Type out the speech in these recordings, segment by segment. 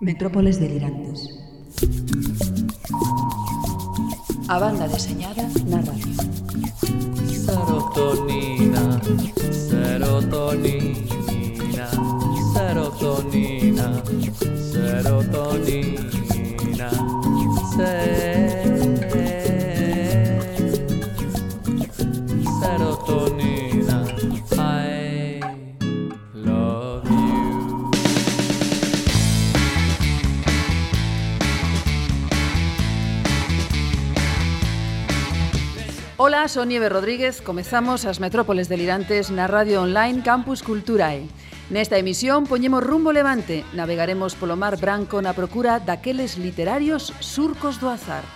Metrópoles delirantes. A banda deseñada na radio. Serotonina, serotonina, serotonina, serotonina, serotonina. Ola, son Nieve Rodríguez, comezamos as metrópoles delirantes na radio online Campus Culturae. Nesta emisión poñemos rumbo levante, navegaremos polo mar branco na procura daqueles literarios surcos do azar.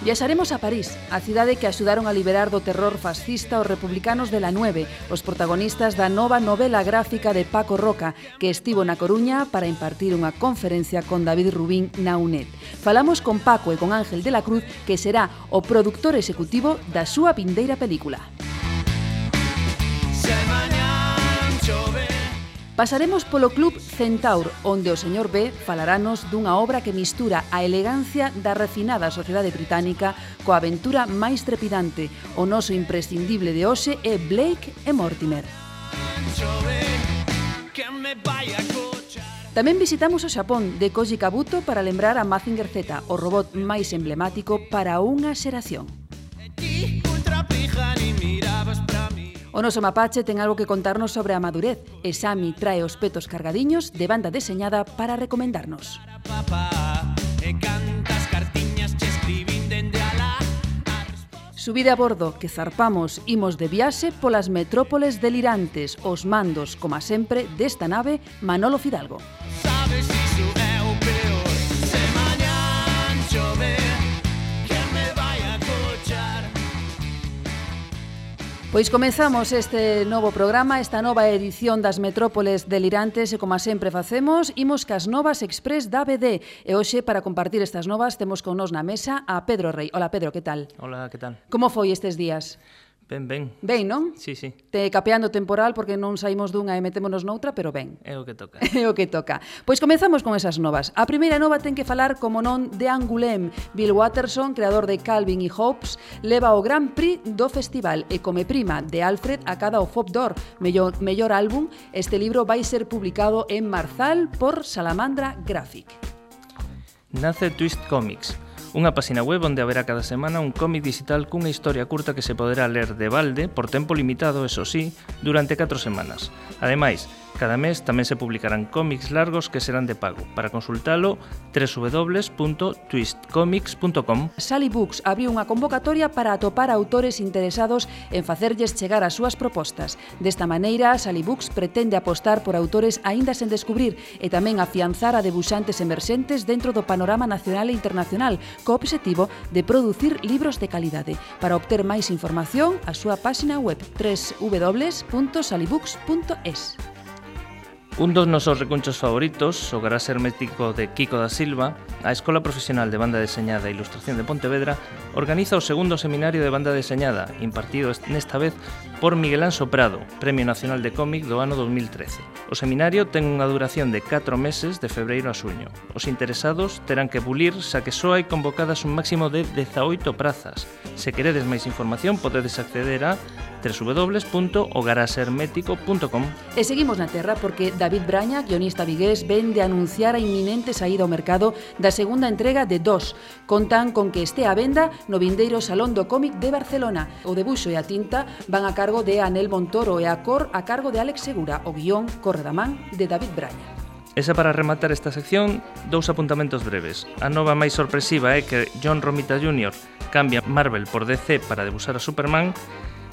Viaxaremos a París, a cidade que axudaron a liberar do terror fascista os republicanos de la 9, os protagonistas da nova novela gráfica de Paco Roca, que estivo na Coruña para impartir unha conferencia con David Rubín na UNED. Falamos con Paco e con Ángel de la Cruz, que será o productor executivo da súa vindeira película. Se mañan chove Pasaremos polo Club Centaur, onde o señor B falaranos dunha obra que mistura a elegancia da refinada sociedade británica coa aventura máis trepidante. O noso imprescindible de hoxe é Blake e Mortimer. Tamén visitamos o Xapón de Koji Kabuto para lembrar a Mazinger Z, o robot máis emblemático para unha xeración. Ti, ultra pija, ni mirabas O noso mapache ten algo que contarnos sobre a madurez e Sami trae os petos cargadiños de banda deseñada para recomendarnos. Subida a bordo, que zarpamos, imos de viaxe polas metrópoles delirantes, os mandos, como sempre, desta nave Manolo Fidalgo. Música Pois comenzamos este novo programa, esta nova edición das Metrópoles Delirantes e como sempre facemos, imos cas novas express da BD. E hoxe, para compartir estas novas, temos con nos na mesa a Pedro Rei. Hola Pedro, que tal? Hola, que tal? Como foi estes días? Ben, ben. Ben, non? Sí, sí. Te capeando temporal porque non saímos dunha e metémonos noutra, pero ben. É o que toca. É o que toca. Pois comezamos con esas novas. A primeira nova ten que falar, como non, de Angulem. Bill Watterson, creador de Calvin e Hobbes, leva o Gran Prix do festival e come prima de Alfred a cada o Fop d'Or, mellor, mellor álbum. Este libro vai ser publicado en Marzal por Salamandra Graphic. Nace Twist Comics, Unha páxina web onde haberá cada semana un cómic digital cunha historia curta que se poderá ler de balde por tempo limitado, eso sí, durante 4 semanas. Ademais, Cada mes tamén se publicarán cómics largos que serán de pago. Para consultalo, www.twistcomics.com. Sally Books abriu unha convocatoria para atopar autores interesados en facerlles chegar as súas propostas. Desta maneira, Sally Books pretende apostar por autores aínda sen descubrir e tamén afianzar a debuxantes emerxentes dentro do panorama nacional e internacional, co obxectivo de producir libros de calidade. Para obter máis información, a súa páxina web www.salibooks.es. Un dos nosos recunchos favoritos, o garás hermético de Kiko da Silva, a Escola Profesional de Banda Deseñada e Ilustración de Pontevedra, organiza o segundo seminario de banda deseñada, impartido nesta vez por Miguel Anso Prado, Premio Nacional de Cómic do ano 2013. O seminario ten unha duración de 4 meses de febreiro a suño. Os interesados terán que bulir xa que só hai convocadas un máximo de 18 prazas. Se queredes máis información podedes acceder a www.hogarasermético.com E seguimos na terra porque David Braña, guionista vigués, ven de anunciar a inminente saída ao mercado da segunda entrega de Dos. Contan con que este a venda no vindeiro Salón do Cómic de Barcelona. O debuxo e a tinta van a cargo cargo de Anel Montoro e a cor a cargo de Alex Segura, o guión corre da man de David Braña. Esa para rematar esta sección, dous apuntamentos breves. A nova máis sorpresiva é que John Romita Jr. cambia Marvel por DC para debusar a Superman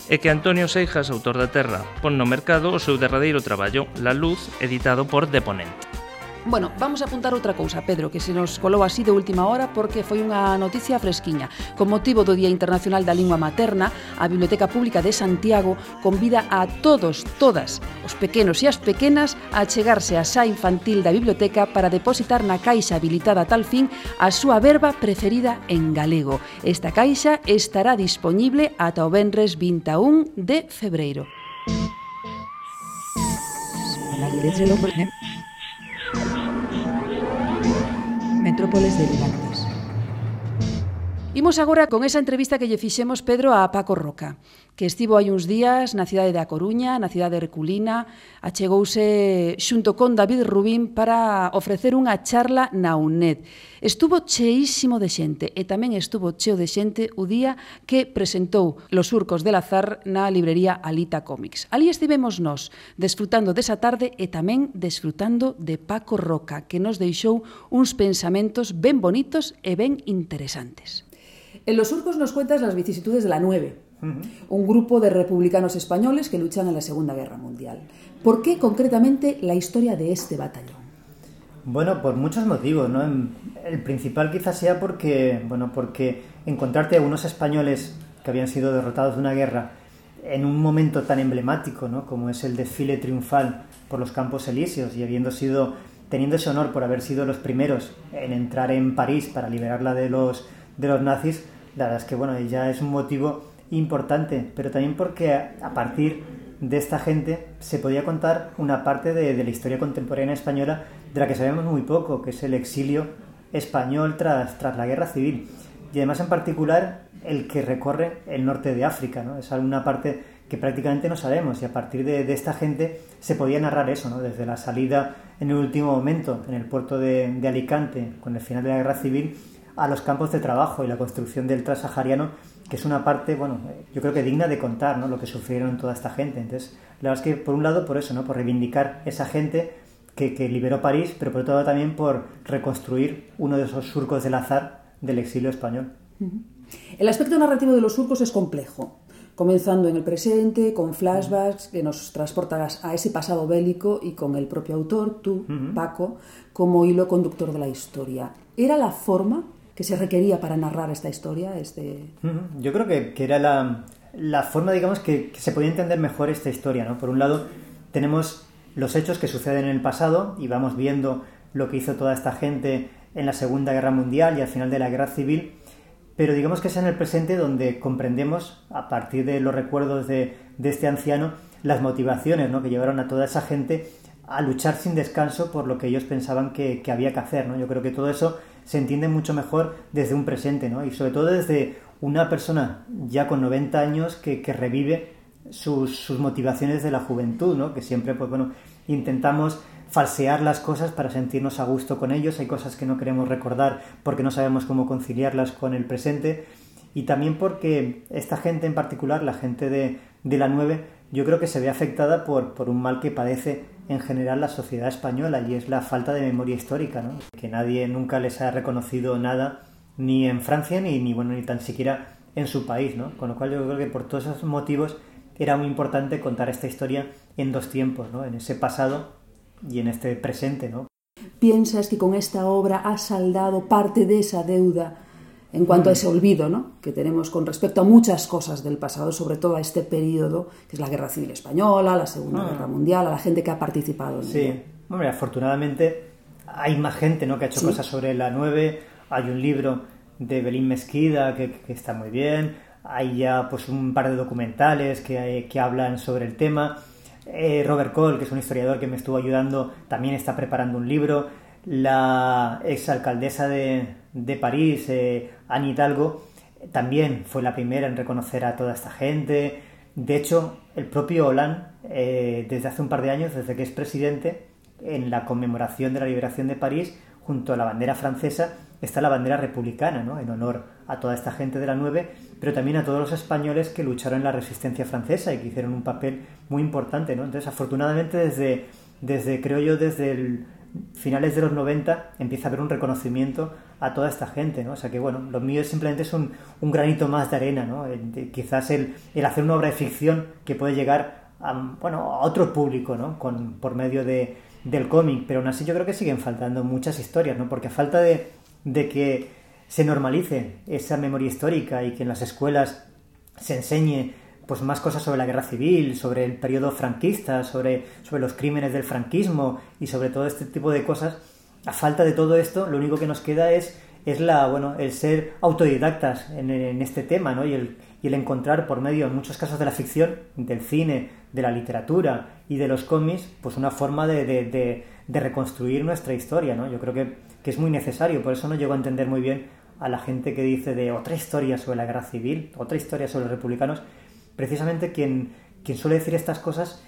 e que Antonio Seijas, autor da Terra, pon no mercado o seu derradeiro traballo La Luz, editado por Deponente. Bueno, vamos a apuntar outra cousa, Pedro, que se nos colou así de última hora porque foi unha noticia fresquiña. Con motivo do Día Internacional da Lingua Materna, a Biblioteca Pública de Santiago convida a todos, todas, os pequenos e as pequenas a chegarse á xa infantil da biblioteca para depositar na caixa habilitada a tal fin a súa verba preferida en galego. Esta caixa estará disponible ata o venres 21 de febreiro. Metrópoles delirantes. Imos agora con esa entrevista que lle fixemos Pedro a Paco Roca que estivo hai uns días na cidade da Coruña, na cidade de Herculina, achegouse xunto con David Rubín para ofrecer unha charla na UNED. Estuvo cheísimo de xente e tamén estuvo cheo de xente o día que presentou Los surcos del azar na librería Alita Comics. Ali estivemos nós, desfrutando desa tarde e tamén desfrutando de Paco Roca, que nos deixou uns pensamentos ben bonitos e ben interesantes. En Los surcos nos cuentas las vicisitudes de la 9, un grupo de republicanos españoles que luchan en la Segunda Guerra Mundial. ¿Por qué concretamente la historia de este batallón? Bueno, por muchos motivos, ¿no? El principal quizás sea porque, bueno, porque encontrarte a unos españoles que habían sido derrotados de una guerra en un momento tan emblemático, ¿no? Como es el desfile triunfal por los Campos Elíseos y habiendo sido, teniendo ese honor por haber sido los primeros en entrar en París para liberarla de los, de los nazis, la verdad es que, bueno, ya es un motivo importante, pero también porque a partir de esta gente se podía contar una parte de, de la historia contemporánea española de la que sabemos muy poco, que es el exilio español tras, tras la guerra civil. Y además en particular el que recorre el norte de África, ¿no? Es alguna parte que prácticamente no sabemos y a partir de, de esta gente se podía narrar eso, ¿no? Desde la salida en el último momento en el puerto de, de Alicante con el final de la guerra civil a los campos de trabajo y la construcción del transsahariano, que es una parte, bueno, yo creo que digna de contar, ¿no? Lo que sufrieron toda esta gente. Entonces, la verdad es que por un lado por eso, ¿no? Por reivindicar esa gente que, que liberó París, pero por otro lado también por reconstruir uno de esos surcos del azar del exilio español. El aspecto narrativo de los surcos es complejo, comenzando en el presente, con flashbacks que nos transportan a ese pasado bélico y con el propio autor, tú, Paco, como hilo conductor de la historia. ¿Era la forma que se requería para narrar esta historia? Este... Yo creo que, que era la, la forma, digamos, que, que se podía entender mejor esta historia, ¿no? Por un lado, tenemos los hechos que suceden en el pasado y vamos viendo lo que hizo toda esta gente en la Segunda Guerra Mundial y al final de la Guerra Civil, pero digamos que es en el presente donde comprendemos, a partir de los recuerdos de, de este anciano, las motivaciones ¿no? que llevaron a toda esa gente a luchar sin descanso por lo que ellos pensaban que, que había que hacer. ¿no? Yo creo que todo eso se entiende mucho mejor desde un presente, ¿no? y sobre todo desde una persona ya con 90 años que, revive sus, sus, motivaciones de la juventud, ¿no? que siempre pues, bueno, intentamos falsear las cosas para sentirnos a gusto con ellos, hay cosas que no queremos recordar porque no sabemos cómo conciliarlas con el presente y también porque esta gente en particular, la gente de, de la 9, yo creo que se ve afectada por, por un mal que padece en general la sociedad española y es la falta de memoria histórica, ¿no? que nadie nunca les ha reconocido nada ni en Francia ni, ni, bueno, ni tan siquiera en su país, ¿no? con lo cual yo creo que por todos esos motivos era muy importante contar esta historia en dos tiempos, ¿no? en ese pasado y en este presente. ¿no? ¿Piensas que con esta obra has saldado parte de esa deuda en cuanto a ese olvido ¿no? que tenemos con respecto a muchas cosas del pasado, sobre todo a este periodo, que es la Guerra Civil Española, la Segunda Ah. Guerra Mundial, a la gente que ha participado en Sí, hombre, afortunadamente hay más gente ¿no? que ha hecho Sí. cosas sobre la 9, hay un libro de Belín Mesquida que, que está muy bien, hay ya pues un par de documentales que, que hablan sobre el tema, Eh, Robert Cole, que es un historiador que me estuvo ayudando, también está preparando un libro, la exalcaldesa de, de París, eh, Anne Hidalgo, también fue la primera en reconocer a toda esta gente. De hecho, el propio Hollande, eh, desde hace un par de años, desde que es presidente, en la conmemoración de la liberación de París, junto a la bandera francesa, está la bandera republicana, ¿no? en honor a toda esta gente de la 9, pero también a todos los españoles que lucharon en la resistencia francesa y que hicieron un papel muy importante. ¿no? Entonces, afortunadamente, desde, desde, creo yo, desde el finales de los 90 empieza a haber un reconocimiento a toda esta gente, ¿no? O sea que, bueno, lo mío simplemente es un, granito más de arena, ¿no? De- quizás el, el hacer una obra de ficción que puede llegar a, bueno, a otro público, ¿no? Con, por medio de, del cómic, pero aún así yo creo que siguen faltando muchas historias, ¿no? Porque a falta de, de que se normalice esa memoria histórica y que en las escuelas se enseñe pues más cosas sobre la guerra civil, sobre el periodo franquista, sobre, sobre los crímenes del franquismo y sobre todo este tipo de cosas, a falta de todo esto, lo único que nos queda es, es la, bueno, el ser autodidactas en, en este tema, ¿no? Y el, y el encontrar por medio, en muchos casos de la ficción, del cine, de la literatura y de los cómics, pues una forma de, de- de- reconstruir nuestra historia, ¿no? Yo creo que, que es muy necesario, por eso no llego a entender muy bien a la gente que dice de otra historia sobre la guerra civil, otra historia sobre los republicanos, precisamente quien, quien suele decir estas cosas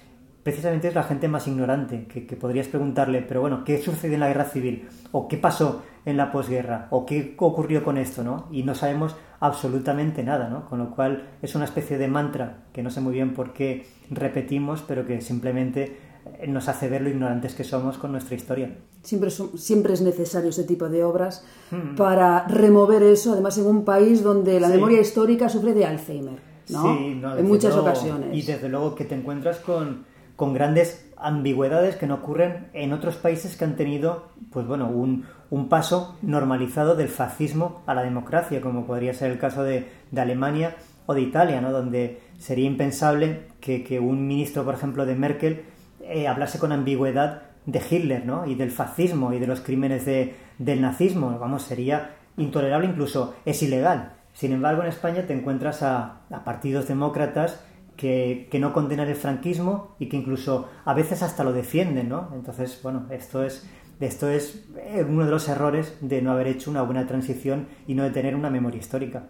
precisamente es la gente más ignorante, que, que podrías preguntarle, pero bueno, ¿qué sucedió en la guerra civil? ¿O qué pasó en la posguerra? ¿O qué ocurrió con esto? ¿no? Y no sabemos absolutamente nada, ¿no? Con lo cual es una especie de mantra que no sé muy bien por qué repetimos, pero que simplemente eh, nos hace ver lo ignorantes que somos con nuestra historia. Siempre, son- siempre es necesario este tipo de obras Hmm. para remover eso, además en un país donde la Sí. memoria histórica sufre de Alzheimer, ¿no? Sí, no, en muchas luego. ocasiones. Y desde luego que te encuentras con, con grandes ambigüedades que no ocurren en otros países que han tenido, pues bueno, un, un paso normalizado del fascismo a la democracia, como podría ser el caso de, de Alemania o de Italia, ¿no? Donde sería impensable que, que un ministro, por ejemplo, de Merkel eh, hablase con ambigüedad de Hitler, ¿no? Y del fascismo y de los crímenes de- del nazismo. Vamos, sería intolerable, incluso es ilegal. Sin embargo, en España te encuentras a, a partidos demócratas que, que no condenan el franquismo y que incluso a veces hasta lo defienden, ¿no? Entonces, bueno, esto es, esto es eh, uno de los errores de no haber hecho una buena transición y no de tener una memoria histórica.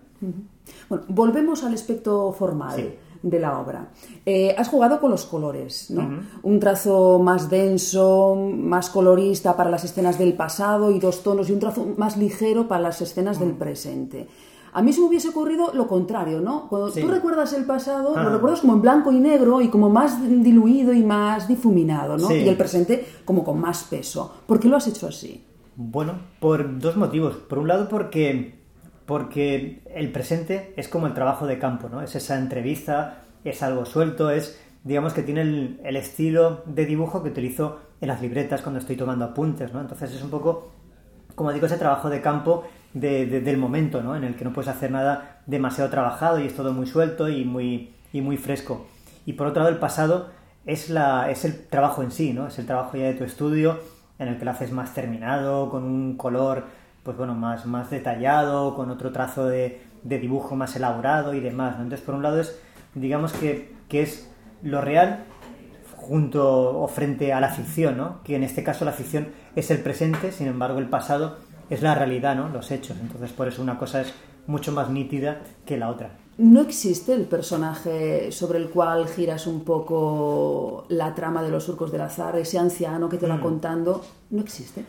Bueno, volvemos al aspecto formal Sí. de la obra. Eh, has jugado con los colores, ¿no? Un trazo más denso, más colorista para las escenas del pasado y dos tonos y un trazo más ligero para las escenas del presente. A mí se me hubiese ocurrido lo contrario, ¿no? Cuando Sí. tú recuerdas el pasado, Ah. lo recuerdas como en blanco y negro y como más diluido y más difuminado, ¿no? Sí. Y el presente como con más peso. ¿Por qué lo has hecho así? Bueno, por dos motivos. Por un lado, porque, porque el presente es como el trabajo de campo, ¿no? Es esa entrevista, es algo suelto, es, digamos que tiene el, el estilo de dibujo que utilizo en las libretas cuando estoy tomando apuntes, ¿no? Entonces es un poco, como digo, ese trabajo de campo de- de- del momento, ¿no? En el que no puedes hacer nada demasiado trabajado y es todo muy suelto y muy, y muy fresco. Y por otro lado, el pasado es, la, es el trabajo en sí, ¿no? Es el trabajo ya de tu estudio en el que lo haces más terminado, con un color, pues bueno, más, más detallado, con otro trazo de, dibujo más elaborado y demás. Entonces, por un lado es, digamos que, que es lo real junto o frente a la ficción, ¿no? Que en este caso la ficción es el presente, sin embargo el pasado es la realidad, ¿no? Los hechos. Entonces por eso una cosa es mucho más nítida que la otra. ¿No existe el personaje sobre el cual giras un poco la trama de los surcos del azar, ese anciano que te Mm. va contando? ¿No existe?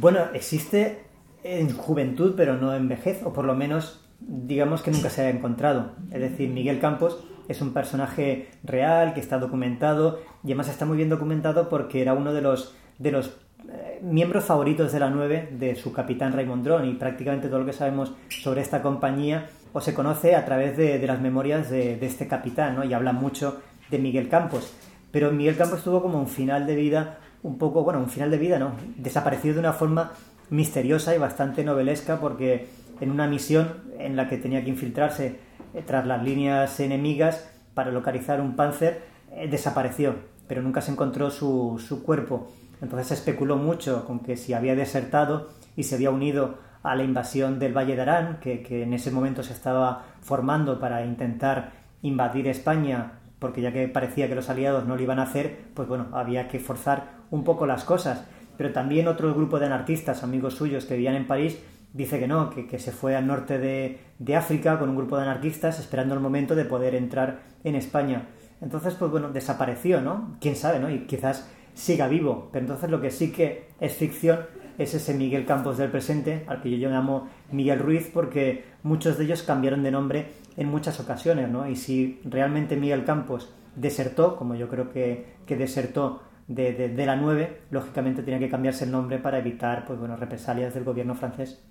Bueno, existe en juventud, pero no en vejez, o por lo menos digamos que nunca se ha encontrado. Es decir, Miguel Campos es un personaje real que está documentado y además está muy bien documentado porque era uno de los, de los eh, miembros favoritos de la 9 de su capitán Raymond Dron y prácticamente todo lo que sabemos sobre esta compañía o se conoce a través de, de las memorias de, de este capitán ¿no? y habla mucho de Miguel Campos. Pero Miguel Campos tuvo como un final de vida un poco, bueno, un final de vida, ¿no? Desaparecido de una forma misteriosa y bastante novelesca porque en una misión en la que tenía que infiltrarse eh, tras las líneas enemigas para localizar un panzer, eh, desapareció, pero nunca se encontró su, su cuerpo. Entonces se especuló mucho con que si había desertado y se había unido a la invasión del Valle de Arán, que, en ese momento se estaba formando para intentar invadir España, porque ya que parecía que los aliados no lo iban a hacer, pues bueno, había que forzar un poco las cosas. Pero también otro grupo de anarquistas, amigos suyos que vivían en París, dice que no, que, que se fue al norte de, de África con un grupo de anarquistas esperando el momento de poder entrar en España. Entonces, pues bueno, desapareció, ¿no? Quién sabe, ¿no? Y quizás siga vivo. Pero entonces lo que sí que es ficción es ese Miguel Campos del presente, al que yo llamo Miguel Ruiz, porque muchos de ellos cambiaron de nombre en muchas ocasiones, ¿no? Y si realmente Miguel Campos desertó, como yo creo que, que desertó de, de, la 9, lógicamente tenía que cambiarse el nombre para evitar, pues bueno, represalias del gobierno francés.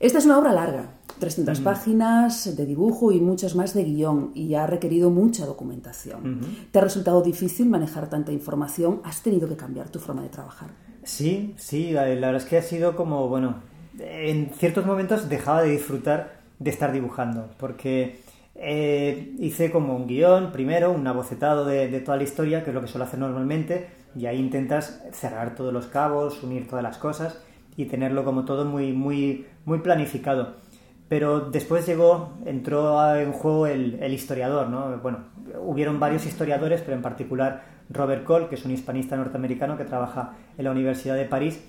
Esta es una obra larga, 300 páginas de dibujo y muchas más de guion, y ha requerido mucha documentación. ¿Te ha resultado difícil manejar tanta información? ¿Has tenido que cambiar tu forma de trabajar? Sí, sí, la, la verdad es que ha sido como, bueno, en ciertos momentos dejaba de disfrutar de estar dibujando, porque eh, hice como un guion, primero, un abocetado de, de toda la historia, que es lo que suelo hacer normalmente, y ahí intentas cerrar todos los cabos, unir todas las cosas y tenerlo como todo muy, muy, muy planificado. Pero después llegó, entró en juego el, el historiador, ¿no? Bueno, hubieron varios historiadores, pero en particular Robert Cole, que es un hispanista norteamericano que trabaja en la Universidad de París,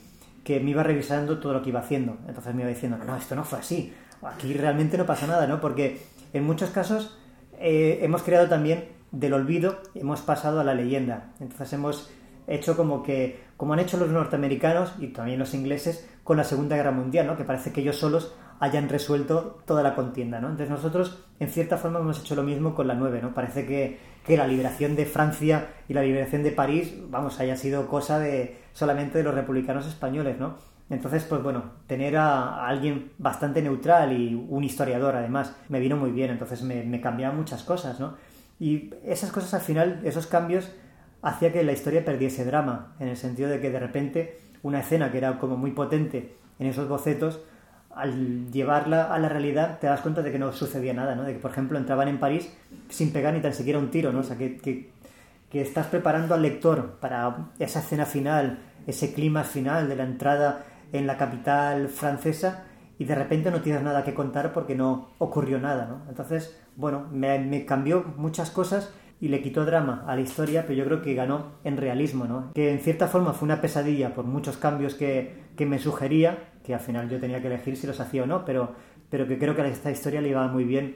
que me iba revisando todo lo que iba haciendo. Entonces me iba diciendo, no, no, esto no fue así. Aquí realmente no pasa nada, ¿no? Porque en muchos casos eh, hemos creado también del olvido, hemos pasado a la leyenda. Entonces hemos hecho como que, como han hecho los norteamericanos y también los ingleses con la Segunda Guerra Mundial, ¿no? Que parece que ellos solos hayan resuelto toda la contienda, ¿no? Entonces nosotros, en cierta forma, hemos hecho lo mismo con la 9, ¿no? Parece que, que la liberación de Francia y la liberación de París, vamos, haya sido cosa de solamente de los republicanos españoles, ¿no? Entonces, pues bueno, tener a, alguien bastante neutral y un historiador, además, me vino muy bien. Entonces me, me cambiaban muchas cosas, ¿no? Y esas cosas al final, esos cambios, hacía que la historia perdiese drama, en el sentido de que de repente una escena que era como muy potente en esos bocetos, al llevarla a la realidad te das cuenta de que no sucedía nada, ¿no? De que, por ejemplo, entraban en París sin pegar ni tan siquiera un tiro, ¿no? O sea, que, que, estás preparando al lector para esa escena final, ese clima final de la entrada en la capital francesa y de repente no tienes nada que contar porque no ocurrió nada, ¿no? Entonces, bueno, me cambió muchas cosas y le quitó drama a la historia, pero yo creo que ganó en realismo, ¿no? Que en cierta forma fue una pesadilla por muchos cambios que, que me sugería, que al final yo tenía que elegir si los hacía o no, pero, pero que creo que a esta historia le iba muy bien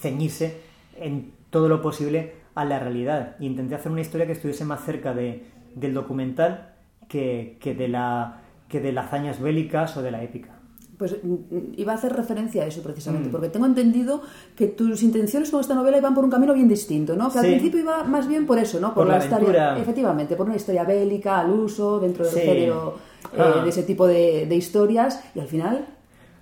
ceñirse en todo lo posible a la realidad. Y intenté hacer una historia que estuviese más cerca de, del documental que, que, de la, que de las hazañas bélicas o de la épica. Pues mm, iba a hacer referencia a eso precisamente, Mm. porque tengo entendido que tus intenciones con esta novela iban por un camino bien distinto, ¿no? Que al principio iba más bien por eso, ¿no? Por la historia, aventura. efectivamente, por una historia bélica, al uso, dentro del Sí. género eh, Ah. de ese tipo de, de historias, y al final,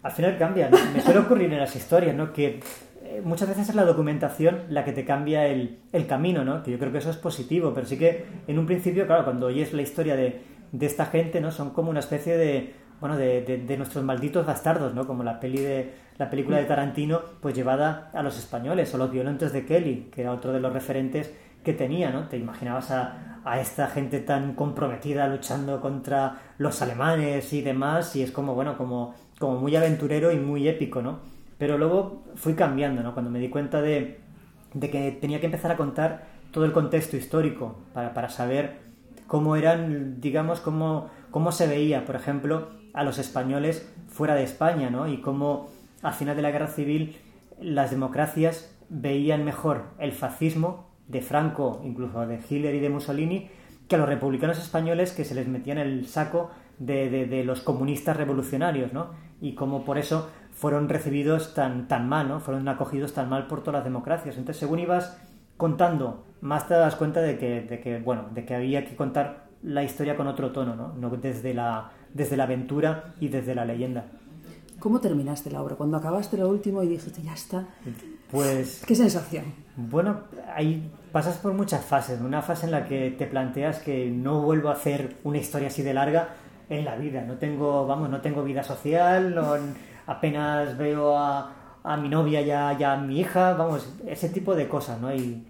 Al final cambian. Me suele ocurrir en las historias, ¿no? Que eh, muchas veces es la documentación la que te cambia el, el camino, ¿no? Que yo creo que eso es positivo, pero sí que en un principio, claro, cuando oyes la historia de, de esta gente, ¿no? Son como una especie de, bueno, de, de- nuestros malditos bastardos, ¿no? Como la peli de la película de Tarantino, pues llevada a los españoles, o los violentos de Kelly, que era otro de los referentes que tenía, ¿no? Te imaginabas a, a esta gente tan comprometida luchando contra los alemanes y demás, y es como, bueno, como, como muy aventurero y muy épico, ¿no? Pero luego fui cambiando, ¿no? Cuando me di cuenta de, de que tenía que empezar a contar todo el contexto histórico para, para saber cómo eran, digamos, cómo, cómo se veía, por ejemplo, a los españoles fuera de España, ¿no? Y cómo al final de la guerra civil las democracias veían mejor el fascismo de Franco, incluso de Hitler y de Mussolini, que a los republicanos españoles que se les metían el saco de, los comunistas revolucionarios, ¿no? Y cómo por eso fueron recibidos tan, tan mal, ¿no? Fueron acogidos tan mal por todas las democracias. Entonces, según ibas contando, más te das cuenta de que, de que, bueno, de que había que contar la historia con otro tono, ¿no? No desde la, desde la aventura y desde la leyenda. ¿cómo terminaste la obra? Cuando acabaste lo último y dijiste, ya está, Pues ¿qué sensación? Bueno, ahí pasas por muchas fases. Una fase en la que te planteas que no vuelvo a hacer una historia así de larga en la vida. No tengo, vamos, no tengo vida social, no- apenas veo a, a mi novia ya, ya a mi hija, vamos, ese tipo de cosas, ¿no? Y,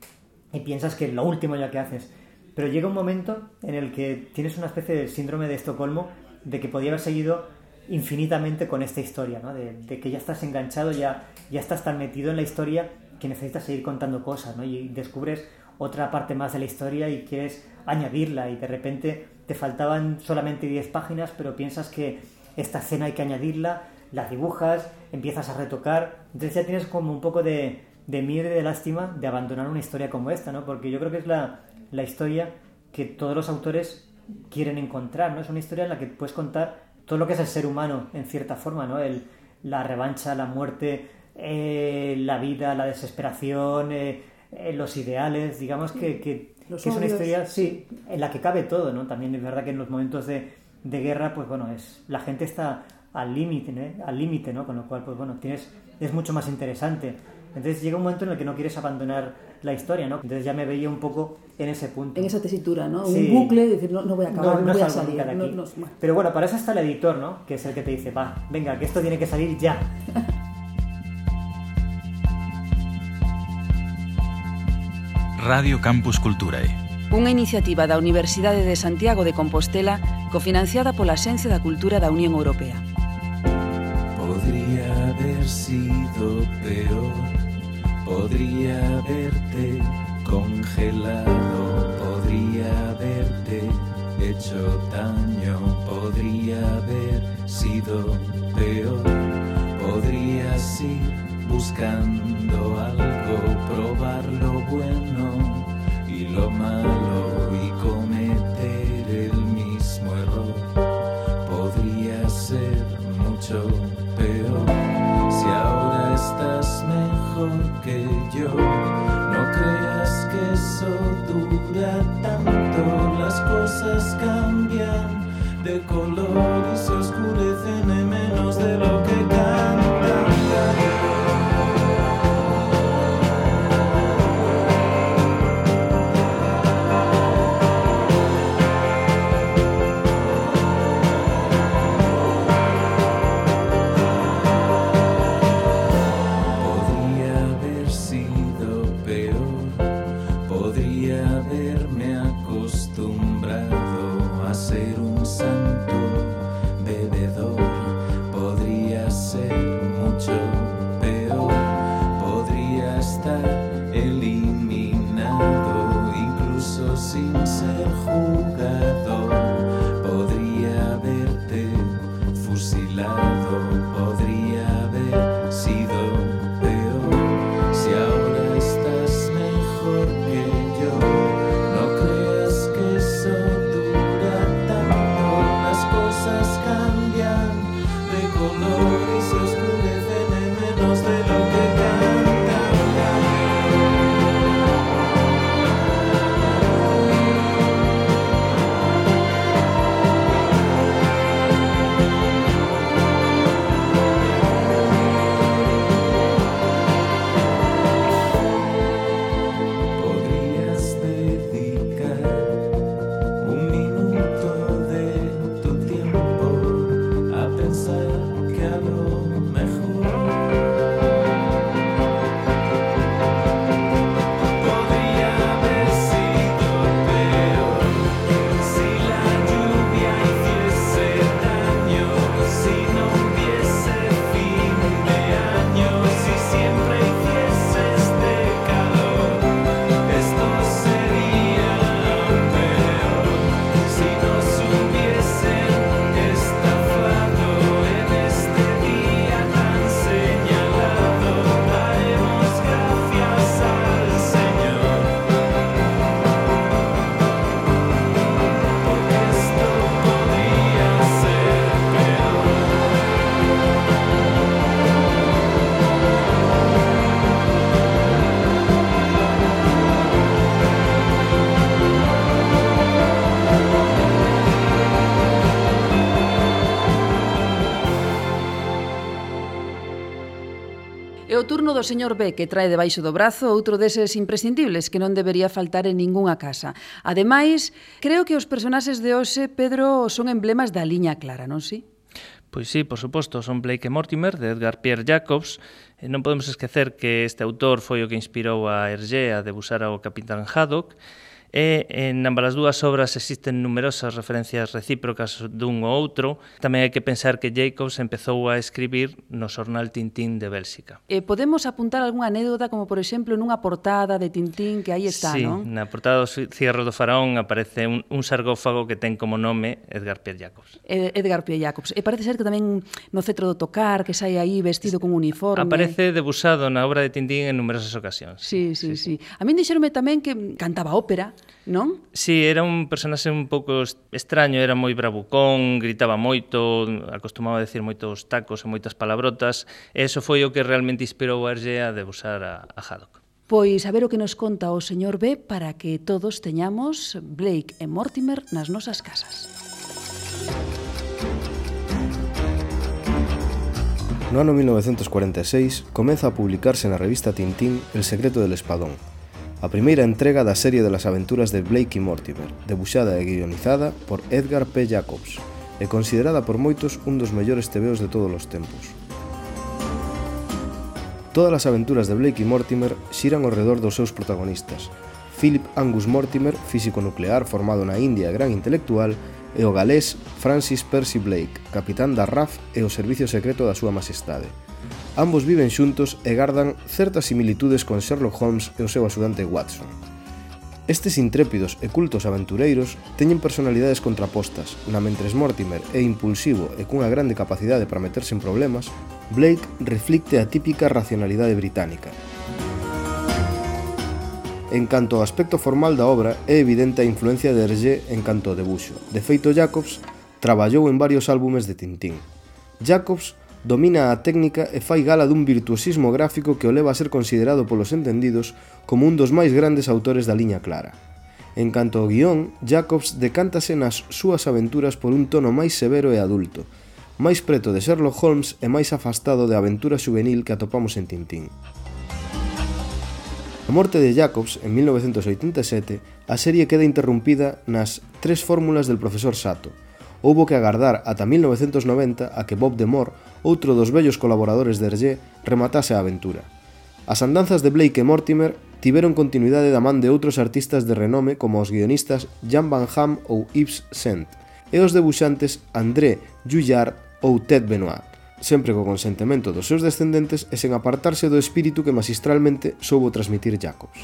y piensas que es lo último ya que haces. Pero llega un momento en el que tienes una especie de síndrome de Estocolmo de que podía haber seguido infinitamente con esta historia, ¿no? De, que ya estás enganchado, ya, ya estás tan metido en la historia que necesitas seguir contando cosas, ¿no? Y descubres otra parte más de la historia y quieres añadirla y de repente te faltaban solamente 10 páginas, pero piensas que esta escena hay que añadirla, la dibujas, empiezas a retocar, entonces ya tienes como un poco de, de miedo y de lástima de abandonar una historia como esta, ¿no? Porque yo creo que es la, la historia que todos los autores quieren encontrar, ¿no? Es una historia en la que puedes contar todo lo que es el ser humano, en cierta forma, ¿no? El, la revancha, la muerte, eh, la vida, la desesperación, eh, eh, los ideales, digamos que, que, que es una historia, sí, en la que cabe todo, ¿no? También es verdad que en los momentos de, de guerra, pues bueno, es la gente está al límite. Al límite, ¿no? Con lo cual, pues bueno, tienes, es mucho más interesante. Entonces llega un momento en el que no quieres abandonar la historia, ¿no? Entonces ya me veía un poco en ese punto. En esa tesitura, ¿no? Sí. Un bucle, de decir, no, no voy a acabar, no, voy a salir. nunca de no- aquí. no- bueno. Pero bueno, para eso está el editor, ¿no? Que es el que te dice, va, venga, que esto tiene que salir ya. Radio Campus Culturae. Unha iniciativa da Universidade de Santiago de Compostela cofinanciada pola Axencia da Cultura da Unión Europea. Por Podría haber sido peor, podría haberte congelado, podría haberte hecho daño, podría haber sido peor, podrías ir buscando algo, probar lo bueno y lo malo y cometer el mismo error podría ser mucho peor. Si ahora estás mejor color. This is señor B que trae debaixo do brazo outro deses imprescindibles que non debería faltar en ningunha casa. Ademais, creo que os personaxes de hoxe, Pedro, son emblemas da liña clara, non si? Pois sí, por suposto, son Blake e Mortimer, de Edgar Pierre Jacobs. E non podemos esquecer que este autor foi o que inspirou a Hergé a debusar ao Capitán Haddock, e en ambas as dúas obras existen numerosas referencias recíprocas dun ou outro. Tamén hai que pensar que Jacobs empezou a escribir no xornal Tintín de Bélsica. E podemos apuntar algunha anécdota como, por exemplo, nunha portada de Tintín que aí está, sí, non? na portada dos Cierros do Faraón aparece un, un sargófago que ten como nome Edgar Pierre Jacobs. Edgar Pierre Jacobs. E parece ser que tamén no cetro do tocar, que sai aí vestido con uniforme. Aparece debusado na obra de Tintín en numerosas ocasións. Sí, sí, sí. sí. sí. A min dixeronme tamén que cantaba ópera, non? Si, sí, era un personaxe un pouco extraño, era moi bravucón, gritaba moito, acostumaba a decir moitos tacos e moitas palabrotas, e eso foi o que realmente inspirou a Hergé a debusar a, a Haddock. Pois a ver o que nos conta o señor B para que todos teñamos Blake e Mortimer nas nosas casas. No ano 1946 comeza a publicarse na revista Tintín El secreto del espadón, a primeira entrega da serie de las aventuras de Blake y Mortimer, debuxada e guionizada por Edgar P. Jacobs, e considerada por moitos un dos mellores tebeos de todos os tempos. Todas as aventuras de Blake y Mortimer xiran ao redor dos seus protagonistas, Philip Angus Mortimer, físico nuclear formado na India e gran intelectual, e o galés Francis Percy Blake, capitán da RAF e o servicio secreto da súa majestade, Ambos viven xuntos e gardan certas similitudes con Sherlock Holmes e o seu axudante Watson. Estes intrépidos e cultos aventureiros teñen personalidades contrapostas, na mentres Mortimer é impulsivo e cunha grande capacidade para meterse en problemas, Blake reflicte a típica racionalidade británica. En canto ao aspecto formal da obra, é evidente a influencia de Hergé en canto ao debuxo. De feito, Jacobs traballou en varios álbumes de Tintín. Jacobs domina a técnica e fai gala dun virtuosismo gráfico que o leva a ser considerado polos entendidos como un dos máis grandes autores da liña clara. En canto ao guión, Jacobs decántase nas súas aventuras por un tono máis severo e adulto, máis preto de Sherlock Holmes e máis afastado de aventura juvenil que atopamos en Tintín. A morte de Jacobs, en 1987, a serie queda interrumpida nas tres fórmulas del profesor Sato. Houbo que agardar ata 1990 a que Bob DeMore outro dos vellos colaboradores de Hergé, rematase a aventura. As andanzas de Blake e Mortimer tiveron continuidade da man de outros artistas de renome como os guionistas Jan Van Ham ou Yves Saint e os debuxantes André Juillard ou Ted Benoit, sempre co consentemento dos seus descendentes e sen apartarse do espírito que magistralmente soubo transmitir Jacobs.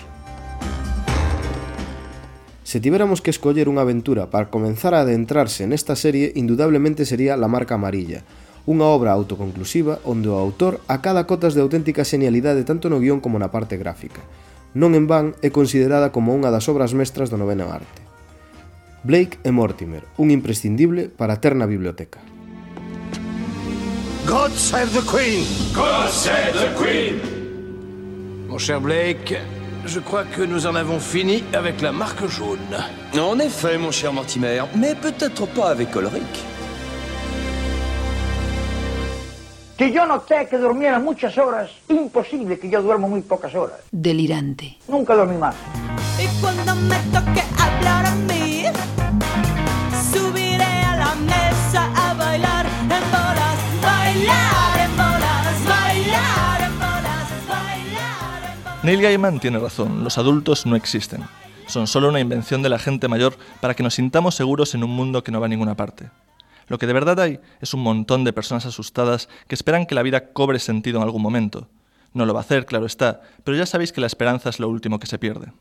Se tiveramos que escoller unha aventura para comenzar a adentrarse nesta serie, indudablemente sería La Marca Amarilla, Unha obra autoconclusiva onde o autor acada cotas de auténtica genialidade tanto no guión como na parte gráfica. Non en van é considerada como unha das obras mestras do noveno arte. Blake e Mortimer, un imprescindible para ter na biblioteca. God save the Queen! God save the Queen! Mon cher Blake, je crois que nous en avons fini avec la marque jaune. En effet, mon cher Mortimer, mais peut-être pas avec Olric. Si yo noté que durmiera muchas horas, imposible que yo duermo muy pocas horas. Delirante. Nunca dormí más. Y cuando me toque hablar a mí, subiré a la mesa a bailar en bolas, bailar en bolas, bailar en bolas, bailar en bolas. Neil Gaiman tiene razón, los adultos no existen. Son solo una invención de la gente mayor para que nos sintamos seguros en un mundo que no va a ninguna parte. Lo que de verdad hay es un montón de personas asustadas que esperan que la vida cobre sentido en algún momento. No lo va a hacer, claro está, pero ya sabéis que la esperanza es lo último que se pierde.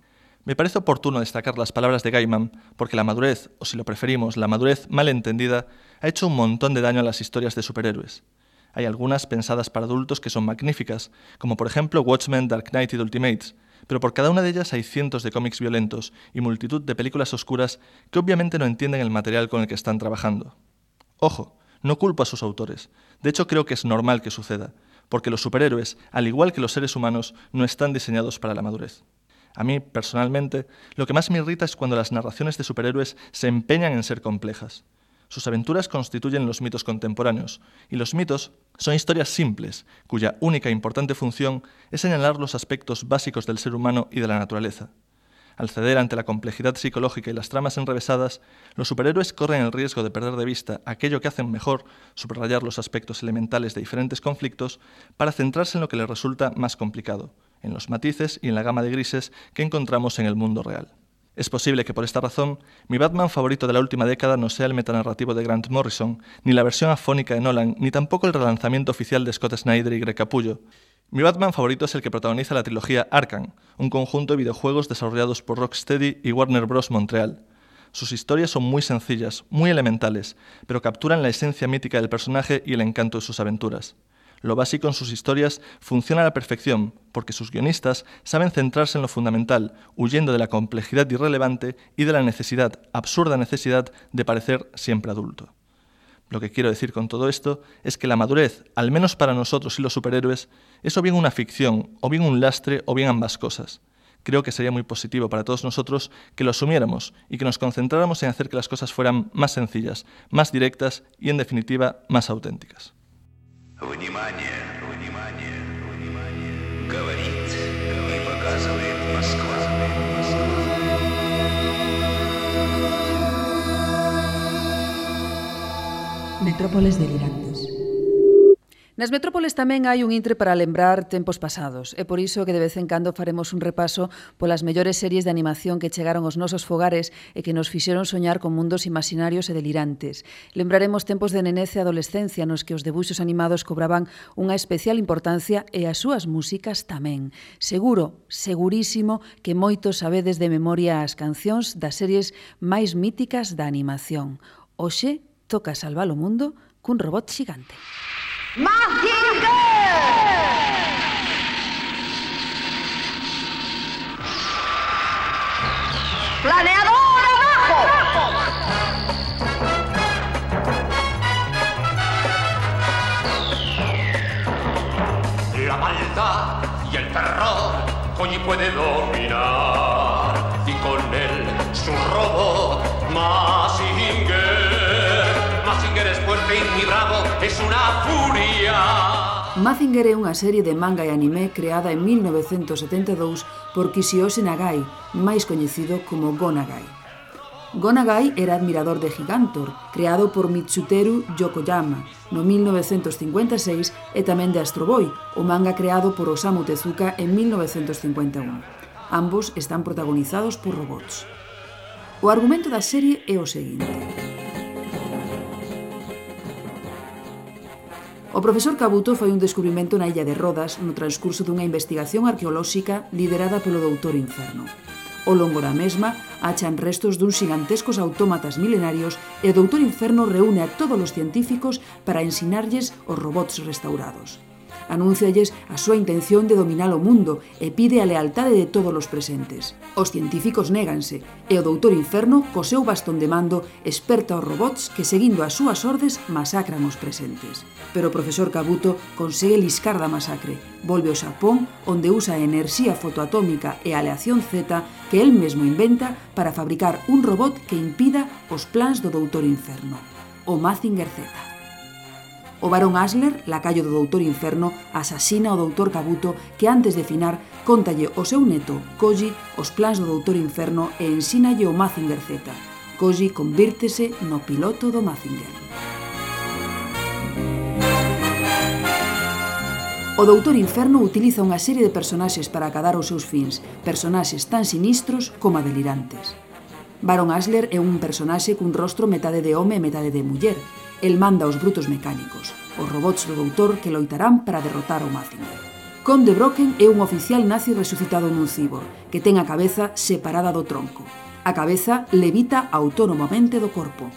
Me parece oportuno destacar las palabras de Gaiman porque la madurez, o si lo preferimos, la madurez mal entendida, ha hecho un montón de daño a las historias de superhéroes. Hay algunas pensadas para adultos que son magníficas, como por ejemplo Watchmen, Dark Knight y Ultimates, pero por cada una de ellas hay cientos de cómics violentos y multitud de películas oscuras que obviamente no entienden el material con el que están trabajando. Ojo, no culpo a sus autores. De hecho, creo que es normal que suceda, porque los superhéroes, al igual que los seres humanos, no están diseñados para la madurez. A mí, personalmente, lo que más me irrita es cuando las narraciones de superhéroes se empeñan en ser complejas. Sus aventuras constituyen los mitos contemporáneos, y los mitos son historias simples, cuya única e importante función es señalar los aspectos básicos del ser humano y de la naturaleza. Al ceder ante la complejidad psicológica y las tramas enrevesadas, los superhéroes corren el riesgo de perder de vista aquello que hacen mejor, subrayar los aspectos elementales de diferentes conflictos, para centrarse en lo que les resulta más complicado, en los matices y en la gama de grises que encontramos en el mundo real. Es posible que por esta razón mi Batman favorito de la última década no sea el metanarrativo de Grant Morrison, ni la versión afónica de Nolan, ni tampoco el relanzamiento oficial de Scott Snyder y Greg Capullo. Mi Batman favorito es el que protagoniza la trilogía Arkham, un conjunto de videojuegos desarrollados por Rocksteady y Warner Bros. Montreal. Sus historias son muy sencillas, muy elementales, pero capturan la esencia mítica del personaje y el encanto de sus aventuras. Lo básico en sus historias funciona a la perfección, porque sus guionistas saben centrarse en lo fundamental, huyendo de la complejidad irrelevante y de la necesidad, absurda necesidad, de parecer siempre adulto. Lo que quiero decir con todo esto es que la madurez, al menos para nosotros y los superhéroes, es o bien una ficción, o bien un lastre, o bien ambas cosas. Creo que sería muy positivo para todos nosotros que lo asumiéramos y que nos concentráramos en hacer que las cosas fueran más sencillas, más directas y, en definitiva, más auténticas. Metrópoles delirantes. Nas metrópoles tamén hai un intre para lembrar tempos pasados e por iso que de vez en cando faremos un repaso polas mellores series de animación que chegaron aos nosos fogares e que nos fixeron soñar con mundos imaginarios e delirantes. Lembraremos tempos de nenece e adolescencia nos que os debuxos animados cobraban unha especial importancia e as súas músicas tamén. Seguro, segurísimo que moitos sabedes de memoria as cancións das series máis míticas da animación. Oxe, toca salvar mundo cun robot xigante. ¡Planeador abajo! La maldad y el terror Koji puede dominar y con él su robot Mazinger. Mazinger moi bravo, es unha furia. Mazinger é unha serie de manga e anime creada en 1972 por Kishiyoshi Nagai, máis coñecido como Go Nagai. Go Nagai era admirador de Gigantor, creado por Mitsuteru Yokoyama no 1956 e tamén de Astro Boy, o manga creado por Osamu Tezuka en 1951. Ambos están protagonizados por robots. O argumento da serie é o seguinte. O profesor Cabuto foi un descubrimento na illa de Rodas no transcurso dunha investigación arqueolóxica liderada polo doutor Inferno. O longo da mesma achan restos duns gigantescos autómatas milenarios e o doutor Inferno reúne a todos os científicos para ensinarlles os robots restaurados. Anúncialles a súa intención de dominar o mundo e pide a lealtade de todos os presentes. Os científicos néganse e o doutor Inferno, co seu bastón de mando, experta os robots que, seguindo as súas ordes, masacran os presentes pero o profesor Cabuto consegue liscar da masacre. Volve ao Xapón, onde usa a enerxía fotoatómica e a aleación Z que el mesmo inventa para fabricar un robot que impida os plans do Doutor Inferno, o Mazinger Z. O barón Asler, lacayo do Doutor Inferno, asasina o Doutor Cabuto que antes de finar contalle o seu neto, Koji, os plans do Doutor Inferno e ensínalle o Mazinger Z. Koji convírtese no piloto do Mazinger. O Doutor Inferno utiliza unha serie de personaxes para acadar os seus fins, personaxes tan sinistros como delirantes. Baron Asler é un personaxe cun rostro metade de home e metade de muller. El manda os brutos mecánicos, os robots do doutor que loitarán para derrotar o Mazinger. Conde Brocken é un oficial nazi resucitado nun cibor, que ten a cabeza separada do tronco. A cabeza levita autónomamente do corpo,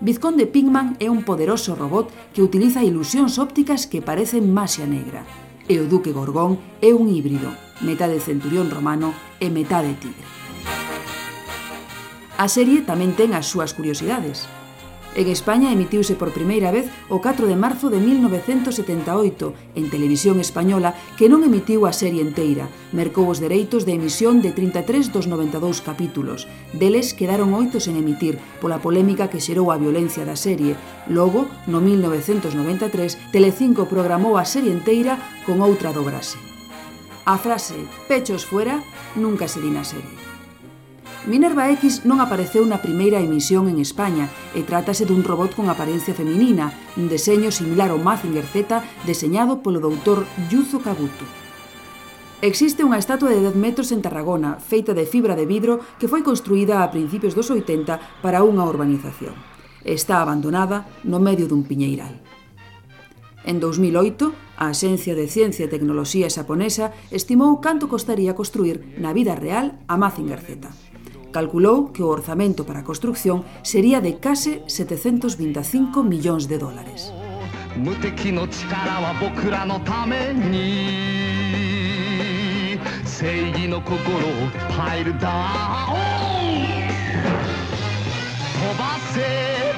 Vizconde Pigman é un poderoso robot que utiliza ilusións ópticas que parecen maxia negra. E o Duque Gorgón é un híbrido, metade centurión romano e metade tigre. A serie tamén ten as súas curiosidades. En España emitiuse por primeira vez o 4 de marzo de 1978 en Televisión Española que non emitiu a serie enteira. Mercou os dereitos de emisión de 33 dos 92 capítulos. Deles quedaron oito sen emitir pola polémica que xerou a violencia da serie. Logo, no 1993, Telecinco programou a serie enteira con outra dobrase. A frase «Pechos fuera» nunca se di na serie. Minerva X non apareceu na primeira emisión en España e trátase dun robot con apariencia feminina, un deseño similar ao Mazinger Z deseñado polo doutor Yuzo Kabuto. Existe unha estatua de 10 metros en Tarragona, feita de fibra de vidro, que foi construída a principios dos 80 para unha urbanización. Está abandonada no medio dun piñeiral. En 2008, a Axencia de Ciencia e Tecnoloxía xaponesa estimou canto costaría construir na vida real a Mazinger Z. calculou que o orzamento para a construcción sería de case 725 millóns de dólares. 無敵の力は僕らのために正義の心をパイルダウン飛ばせ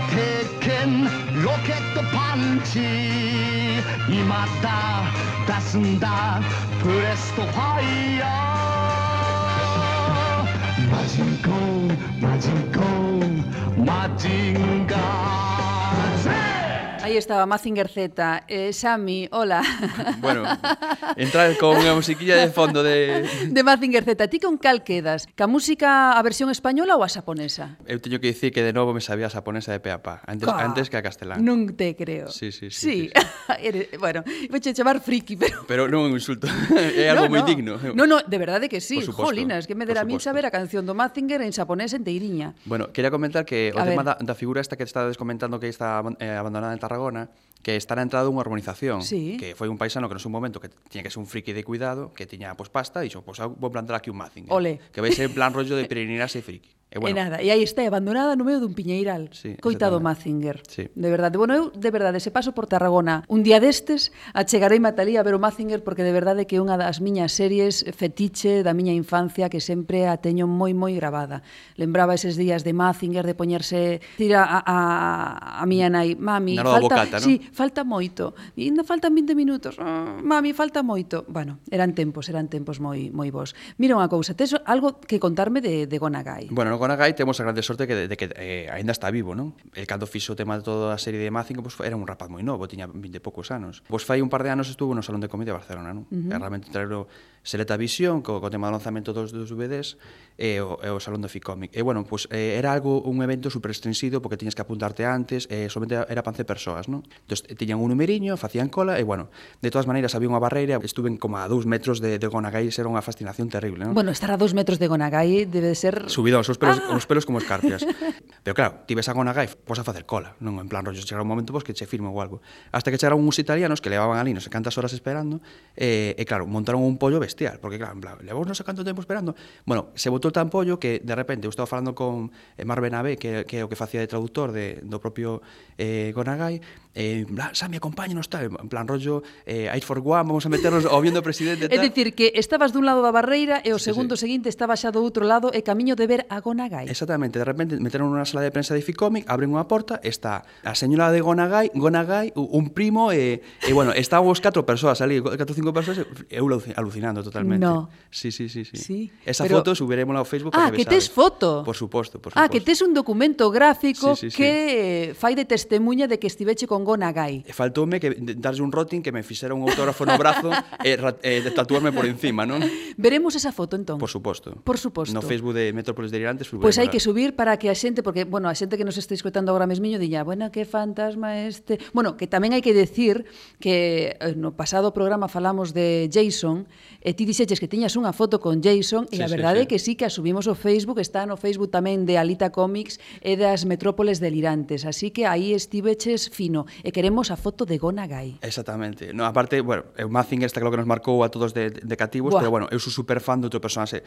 鉄拳ロケットパンチ今だ出すんだプレストファイヤー マジンコン Aí estaba Mazinger Z. Eh, Sami, hola. Bueno, entrar con unha musiquilla de fondo de... De Mazinger Z. Ti con cal quedas? Ca música a versión española ou a xaponesa? Eu teño que dicir que de novo me sabía a xaponesa de peapa, antes, Ca. antes que a castelán. Non te creo. Sí, sí, sí. sí. sí, sí. Eres, bueno, vou che chamar friki, pero... Pero non é un insulto, é algo no, moi no. digno. No, no, de verdade que sí. Jolinas, que me dera a mí saber a canción do Mazinger en xaponés en Teiriña. Bueno, quería comentar que o a tema ver. da, da figura esta que estades comentando que está eh, abandonada en Tarragona Tarragona, que está na entrada dunha urbanización, sí. que foi un paisano que non un momento que tiña que ser un friki de cuidado, que tiña pois pues, pasta e dixo, pois pues, vou plantar aquí un Mazinger. Ole. Que vai ser en plan rollo de peregrinarse friki. E, bueno, e nada, e aí está abandonada no medio dun piñeiral. Sí, Coitado Mazinger. Sí. De verdade, bueno, eu de verdade se paso por Tarragona un día destes, achegarei Matalía a ver o Mazinger porque de verdade que é unha das miñas series fetiche da miña infancia que sempre a teño moi moi gravada. Lembraba eses días de Mazinger de poñerse tira a a, a miña nai, mami, Na falta, bocata, ¿no? sí, falta moito, e ainda faltan 20 minutos, oh, mami, falta moito. Bueno, eran tempos, eran tempos moi moi bons. Mira unha cousa, tes algo que contarme de, de Gonagai? Bueno, no Gonagai temos a grande sorte que, de, de que eh, ainda está vivo, non? El cando fixo o tema de toda a serie de Mazingo, pues, era un rapaz moi novo, tiña 20 e poucos anos. Pois pues, fai un par de anos estuvo no Salón de Comedia de Barcelona, non? Uh -huh. E realmente traero Seleta Visión, co, co tema do lanzamento dos, dos DVDs, e o, e o Salón do Ficomic. E, bueno, pues, eh, era algo un evento super extensido porque tiñas que apuntarte antes, eh, somente era para 11 persoas, non? Entón, tiñan un numeriño, facían cola, e, bueno, de todas maneiras, había unha barreira, estuven como a dous metros de, de Gonagai, era unha fascinación terrible, non? Bueno, estar a dous metros de Gonagai debe ser... Subidos, os pelos, ah! os pelos como escarpias. Pero claro, ti ves a Gonagai, pois a facer cola, non? En plan, rollo, chegar un momento, pois que che firme ou algo. Hasta que chegaron uns italianos que levaban ali non sei cantas horas esperando, e, e claro, montaron un pollo bestial industrial, porque claro, en plan, levou non sei canto tempo esperando. Bueno, se botou tan pollo que de repente eu estaba falando con eh, Mar Benabé, que, que é o que facía de traductor de, do propio eh, Gonagai, eh, en plan, Sami, acompáñanos, tal, en plan rollo, eh, Air for One, vamos a meternos ao viendo presidente, tal. Es dicir, que estabas dun lado da barreira e o sí, segundo sí. seguinte estaba xa do outro lado eh, e camiño de ver a Gonagai. Exactamente, de repente meteron unha sala de prensa de Ficomic, abren unha porta, está a señora de Gonagai, Gonagai, un primo, eh, e, e bueno, estaban os catro persoas ali, catro cinco persoas, eu alucinando descartando totalmente. No. Sí, sí, sí, sí. sí Esa pero... foto subiremosla ao Facebook Ah, que, que tes foto. Por suposto, por suposto. Ah, que tes un documento gráfico sí, sí, sí. que eh, fai de testemunha de que estiveche con Gona Gai. E faltoume que darlle un rotin que me fixera un autógrafo no brazo e, e tatuarme por encima, non? Veremos esa foto entón. Por suposto. Por suposto. No Facebook de Metrópolis Delirantes Pois pues hai que subir para que a xente porque bueno, a xente que nos está escoitando agora mesmiño diña, bueno, que fantasma este. Bueno, que tamén hai que decir que eh, no pasado programa falamos de Jason e ti dixeches que tiñas unha foto con Jason sí, e a verdade sí, sí. é que sí que a subimos ao Facebook, está no Facebook tamén de Alita Comics e das Metrópoles Delirantes, así que aí estiveches fino e queremos a foto de Gona Gai. Exactamente. No, aparte, bueno, eh, o Mazinger está claro que nos marcou a todos de, de cativos, Buah. pero bueno, eu sou super fan de outro personaxe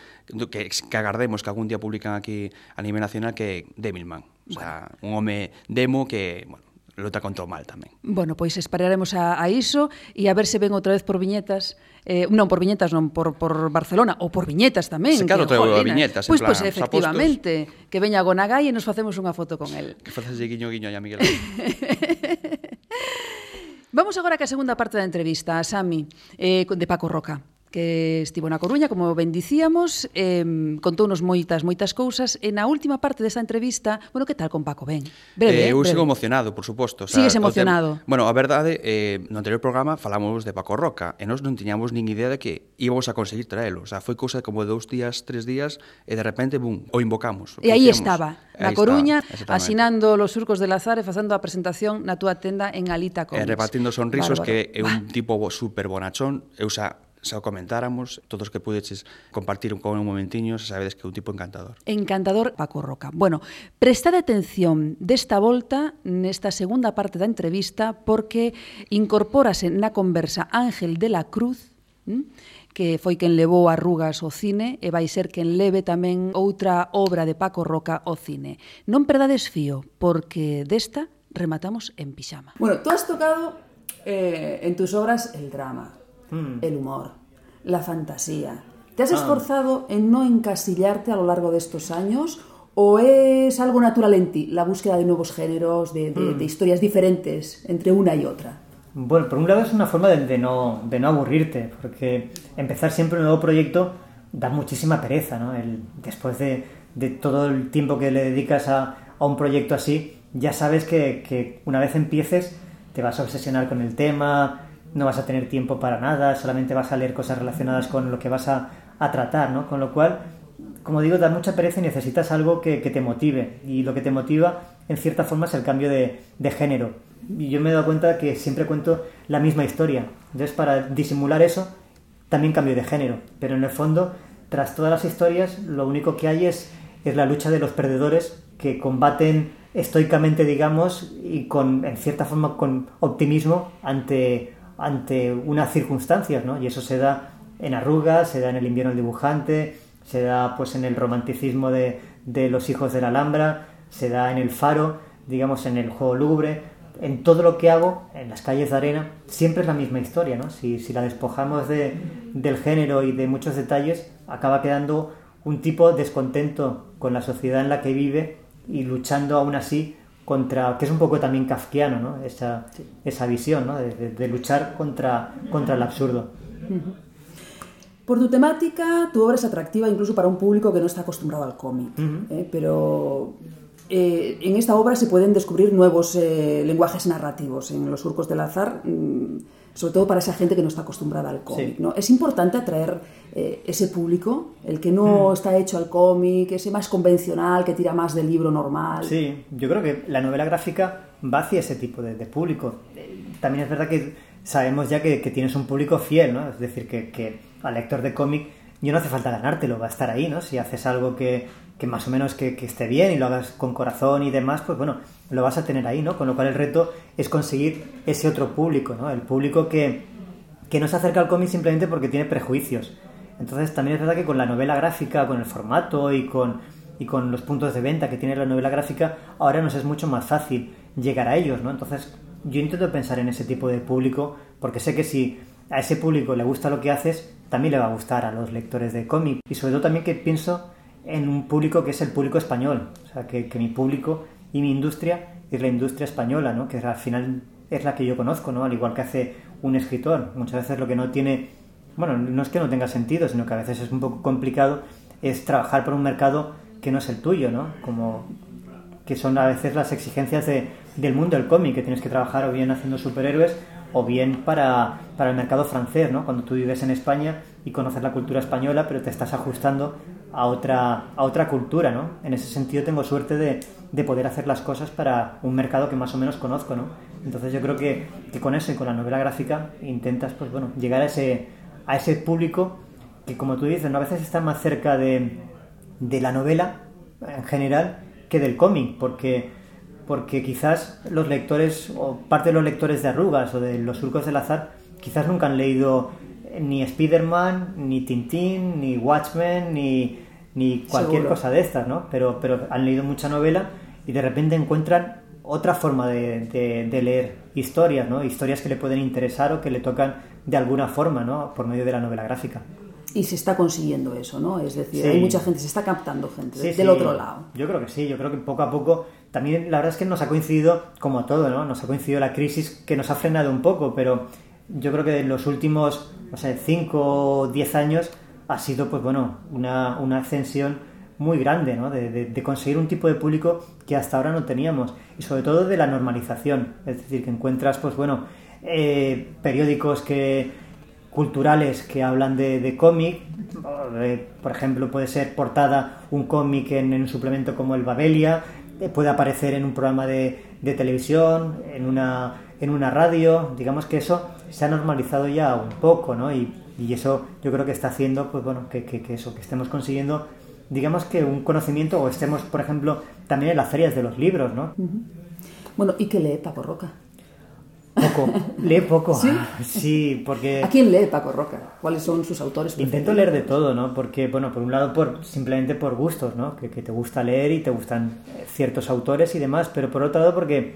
que, que agardemos que algún día publican aquí a nivel nacional que Devilman. O sea, bueno. un home demo que, bueno, luta contra o mal tamén. Bueno, pois esperaremos a, a iso e a ver se ven outra vez por viñetas eh, non por viñetas, non por, por Barcelona, ou por viñetas tamén. Se claro, teu a viñetas, pois, pues, pois, pues, efectivamente, que veña a Gonagai e nos facemos unha foto con el. Que faces de guiño guiño a Miguel. Vamos agora que a segunda parte da entrevista, a Sami, eh, de Paco Roca que estivo na Coruña, como ben dicíamos, eh, contounos moitas, moitas cousas. E na última parte desta entrevista, bueno, que tal con Paco Ben? Breve, eh, eu breve. sigo emocionado, por suposto. O sea, Sigues emocionado. Bueno, a verdade, eh, no anterior programa falamos de Paco Roca, e nós non tiñamos nin idea de que íbamos a conseguir traelo. O sea, foi cousa como dous días, tres días, e de repente, bum, o invocamos. O e aí estaba, na Coruña, está, asinando los surcos del azar e facendo a presentación na túa tenda en Alita Comics. E repartindo sonrisos, Bárbaro. que é un tipo super bonachón. Eu, xa, xa o comentáramos, todos que pudeches compartir con un momentiño, xa sabedes que é un tipo encantador. Encantador Paco Roca. Bueno, prestad atención desta volta nesta segunda parte da entrevista porque incorpórase na conversa Ángel de la Cruz, ¿m? que foi quen levou a Rugas ao cine e vai ser quen leve tamén outra obra de Paco Roca ao cine. Non perdades fío, porque desta rematamos en pixama. Bueno, tú has tocado eh, en tus obras el drama, el humor, la fantasía. ¿Te has Ah. esforzado en no encasillarte a lo largo de estos años o es algo natural en ti, la búsqueda de nuevos géneros, de, de- Mm. de historias diferentes entre una y otra? Bueno, por un lado es una forma de, de no, de no aburrirte, porque empezar siempre un nuevo proyecto da muchísima pereza, ¿no? El- después de, de todo el tiempo que le dedicas a, a un proyecto así, ya sabes que, que una vez empieces te vas a obsesionar con el tema, no vas a tener tiempo para nada, solamente vas a leer cosas relacionadas con lo que vas a, a tratar, ¿no? Con lo cual, como digo, da mucha pereza y necesitas algo que, que, te motive. Y lo que te motiva, en cierta forma, es el cambio de, de, género. Y yo me he dado cuenta que siempre cuento la misma historia. Entonces, para disimular eso, también cambio de género. Pero en el fondo, tras todas las historias, lo único que hay es, es la lucha de los perdedores que combaten estoicamente, digamos, y con, en cierta forma, con optimismo ante, ante unas circunstancias, ¿no? Y eso se da en Arrugas, se da en el invierno del dibujante, se da pues en el romanticismo de, de los hijos de la Alhambra, se da en el faro, digamos en el juego lúgubre, en todo lo que hago, en las calles de arena, siempre es la misma historia, ¿no? Si, si la despojamos de, del género y de muchos detalles, acaba quedando un tipo descontento con la sociedad en la que vive y luchando aún así contra, que es un poco también kafkiano, ¿no? Esa, esa visión, ¿no? De, de, de luchar contra, contra el absurdo. Uh -huh. Por tu temática, tu obra es atractiva incluso para un público que no está acostumbrado al cómic, uh -huh. ¿eh? pero eh, en esta obra se pueden descubrir nuevos eh, lenguajes narrativos en Los Surcos del Azar, mmm, sobre todo para esa gente que no está acostumbrada al cómic. Sí. ¿no? Es importante atraer eh, ese público, el que no mm. está hecho al cómic, ese más convencional, que tira más del libro normal. Sí, yo creo que la novela gráfica va hacia ese tipo de, de público. También es verdad que sabemos ya que, que tienes un público fiel, ¿no? Es decir, que, que al lector de cómic yo no hace falta ganártelo, va a estar ahí, ¿no? Si haces algo que, que más o menos que, que, esté bien y lo hagas con corazón y demás, pues bueno, lo vas a tener ahí, ¿no? Con lo cual el reto es conseguir ese otro público, ¿no? El público que, que no se acerca al cómic simplemente porque tiene prejuicios. Entonces también es verdad que con la novela gráfica, con el formato y con, y con los puntos de venta que tiene la novela gráfica, ahora nos es mucho más fácil llegar a ellos, ¿no? Entonces yo intento pensar en ese tipo de público porque sé que si a ese público le gusta lo que haces, también le va a gustar a los lectores de cómic. Y sobre todo también que pienso en un público que es el público español. O sea, que, que, mi público y mi industria es la industria española, ¿no? Que al final es la que yo conozco, ¿no? Al igual que hace un escritor. Muchas veces lo que no tiene... Bueno, no es que no tenga sentido, sino que a veces es un poco complicado es trabajar por un mercado que no es el tuyo, ¿no? Como que son a veces las exigencias de, del mundo del cómic, que tienes que trabajar o bien haciendo superhéroes o bien para, para el mercado francés, ¿no? Cuando tú vives en España y conoces la cultura española, pero te estás ajustando a otra, a otra cultura, ¿no? En ese sentido tengo suerte de, de, poder hacer las cosas para un mercado que más o menos conozco, ¿no? Entonces yo creo que, que con eso y con la novela gráfica intentas, pues bueno, llegar a ese, a ese público que, como tú dices, ¿no? a veces está más cerca de, de la novela en general que del cómic, porque porque quizás los lectores, o parte de los lectores de Arrugas o de Los Surcos del Azar, quizás nunca han leído ni Spider-Man, ni Tintín, ni Watchmen, ni, ni cualquier Seguro. cosa de estas, ¿no? Pero, pero han leído mucha novela y de repente encuentran otra forma de, de, de, leer historias, ¿no? Historias que le pueden interesar o que le tocan de alguna forma, ¿no? Por medio de la novela gráfica. Y se está consiguiendo eso, ¿no? Es decir, sí. hay mucha gente, se está captando gente sí, del sí. otro lado. Yo creo que sí, yo creo que poco a poco también la verdad es que nos ha coincidido, como todo, ¿no? Nos ha coincidido la crisis que nos ha frenado un poco, pero yo creo que en los últimos, no sé, 5 o 10 años ha sido, pues bueno, una, una ascensión muy grande, ¿no? De, de, conseguir un tipo de público que hasta ahora no teníamos. Y sobre todo de la normalización. Es decir, que encuentras, pues bueno, eh, periódicos que culturales que hablan de, de cómic. Por ejemplo, puede ser portada un cómic en un suplemento como el Babelia puede aparecer en un programa de, de televisión, en una, en una radio, digamos que eso se ha normalizado ya un poco, ¿no? Y, y eso yo creo que está haciendo, pues bueno, que, que, que, eso, que estemos consiguiendo, digamos que un conocimiento, o estemos, por ejemplo, también en las ferias de los libros, ¿no? Bueno, ¿y qué lee Paco Roca? Poco, lee poco. ¿Sí? sí, porque... ¿A quién lee Paco Roca? ¿Cuáles son sus autores? Intento leer de todo, ¿no? Porque, bueno, por un lado, por simplemente por gustos, ¿no? Que, que, te gusta leer y te gustan ciertos autores y demás, pero por otro lado porque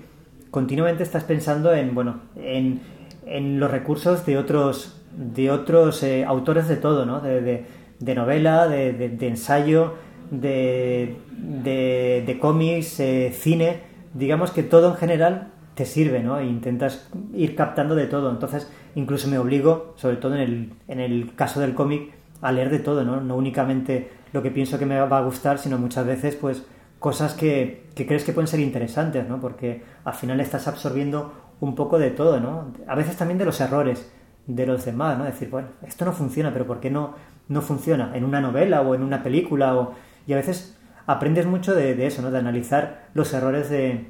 continuamente estás pensando en, bueno, en, en los recursos de otros, de otros eh, autores de todo, ¿no? De, de, de novela, de, de, ensayo, de, de cómics, eh, cine, digamos que todo en general te sirve, ¿no? E intentas ir captando de todo. Entonces, incluso me obligo, sobre todo en el, en el caso del cómic, a leer de todo, ¿no? No únicamente lo que pienso que me va a gustar, sino muchas veces, pues, cosas que, que crees que pueden ser interesantes, ¿no? Porque al final estás absorbiendo un poco de todo, ¿no? A veces también de los errores de los demás, ¿no? Decir, bueno, esto no funciona, pero ¿por qué no, no funciona? En una novela o en una película o... Y a veces aprendes mucho de, de eso, ¿no? De analizar los errores de...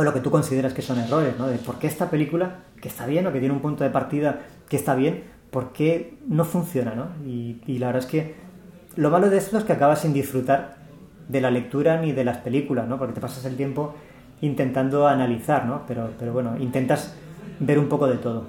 o lo que tú consideras que son errores, ¿no? De por qué esta película, que está bien o que tiene un punto de partida que está bien, ¿por qué no funciona, ¿no? Y, y la verdad es que lo malo de esto es que acabas sin disfrutar de la lectura ni de las películas, ¿no? Porque te pasas el tiempo intentando analizar, ¿no? Pero, pero bueno, intentas ver un poco de todo.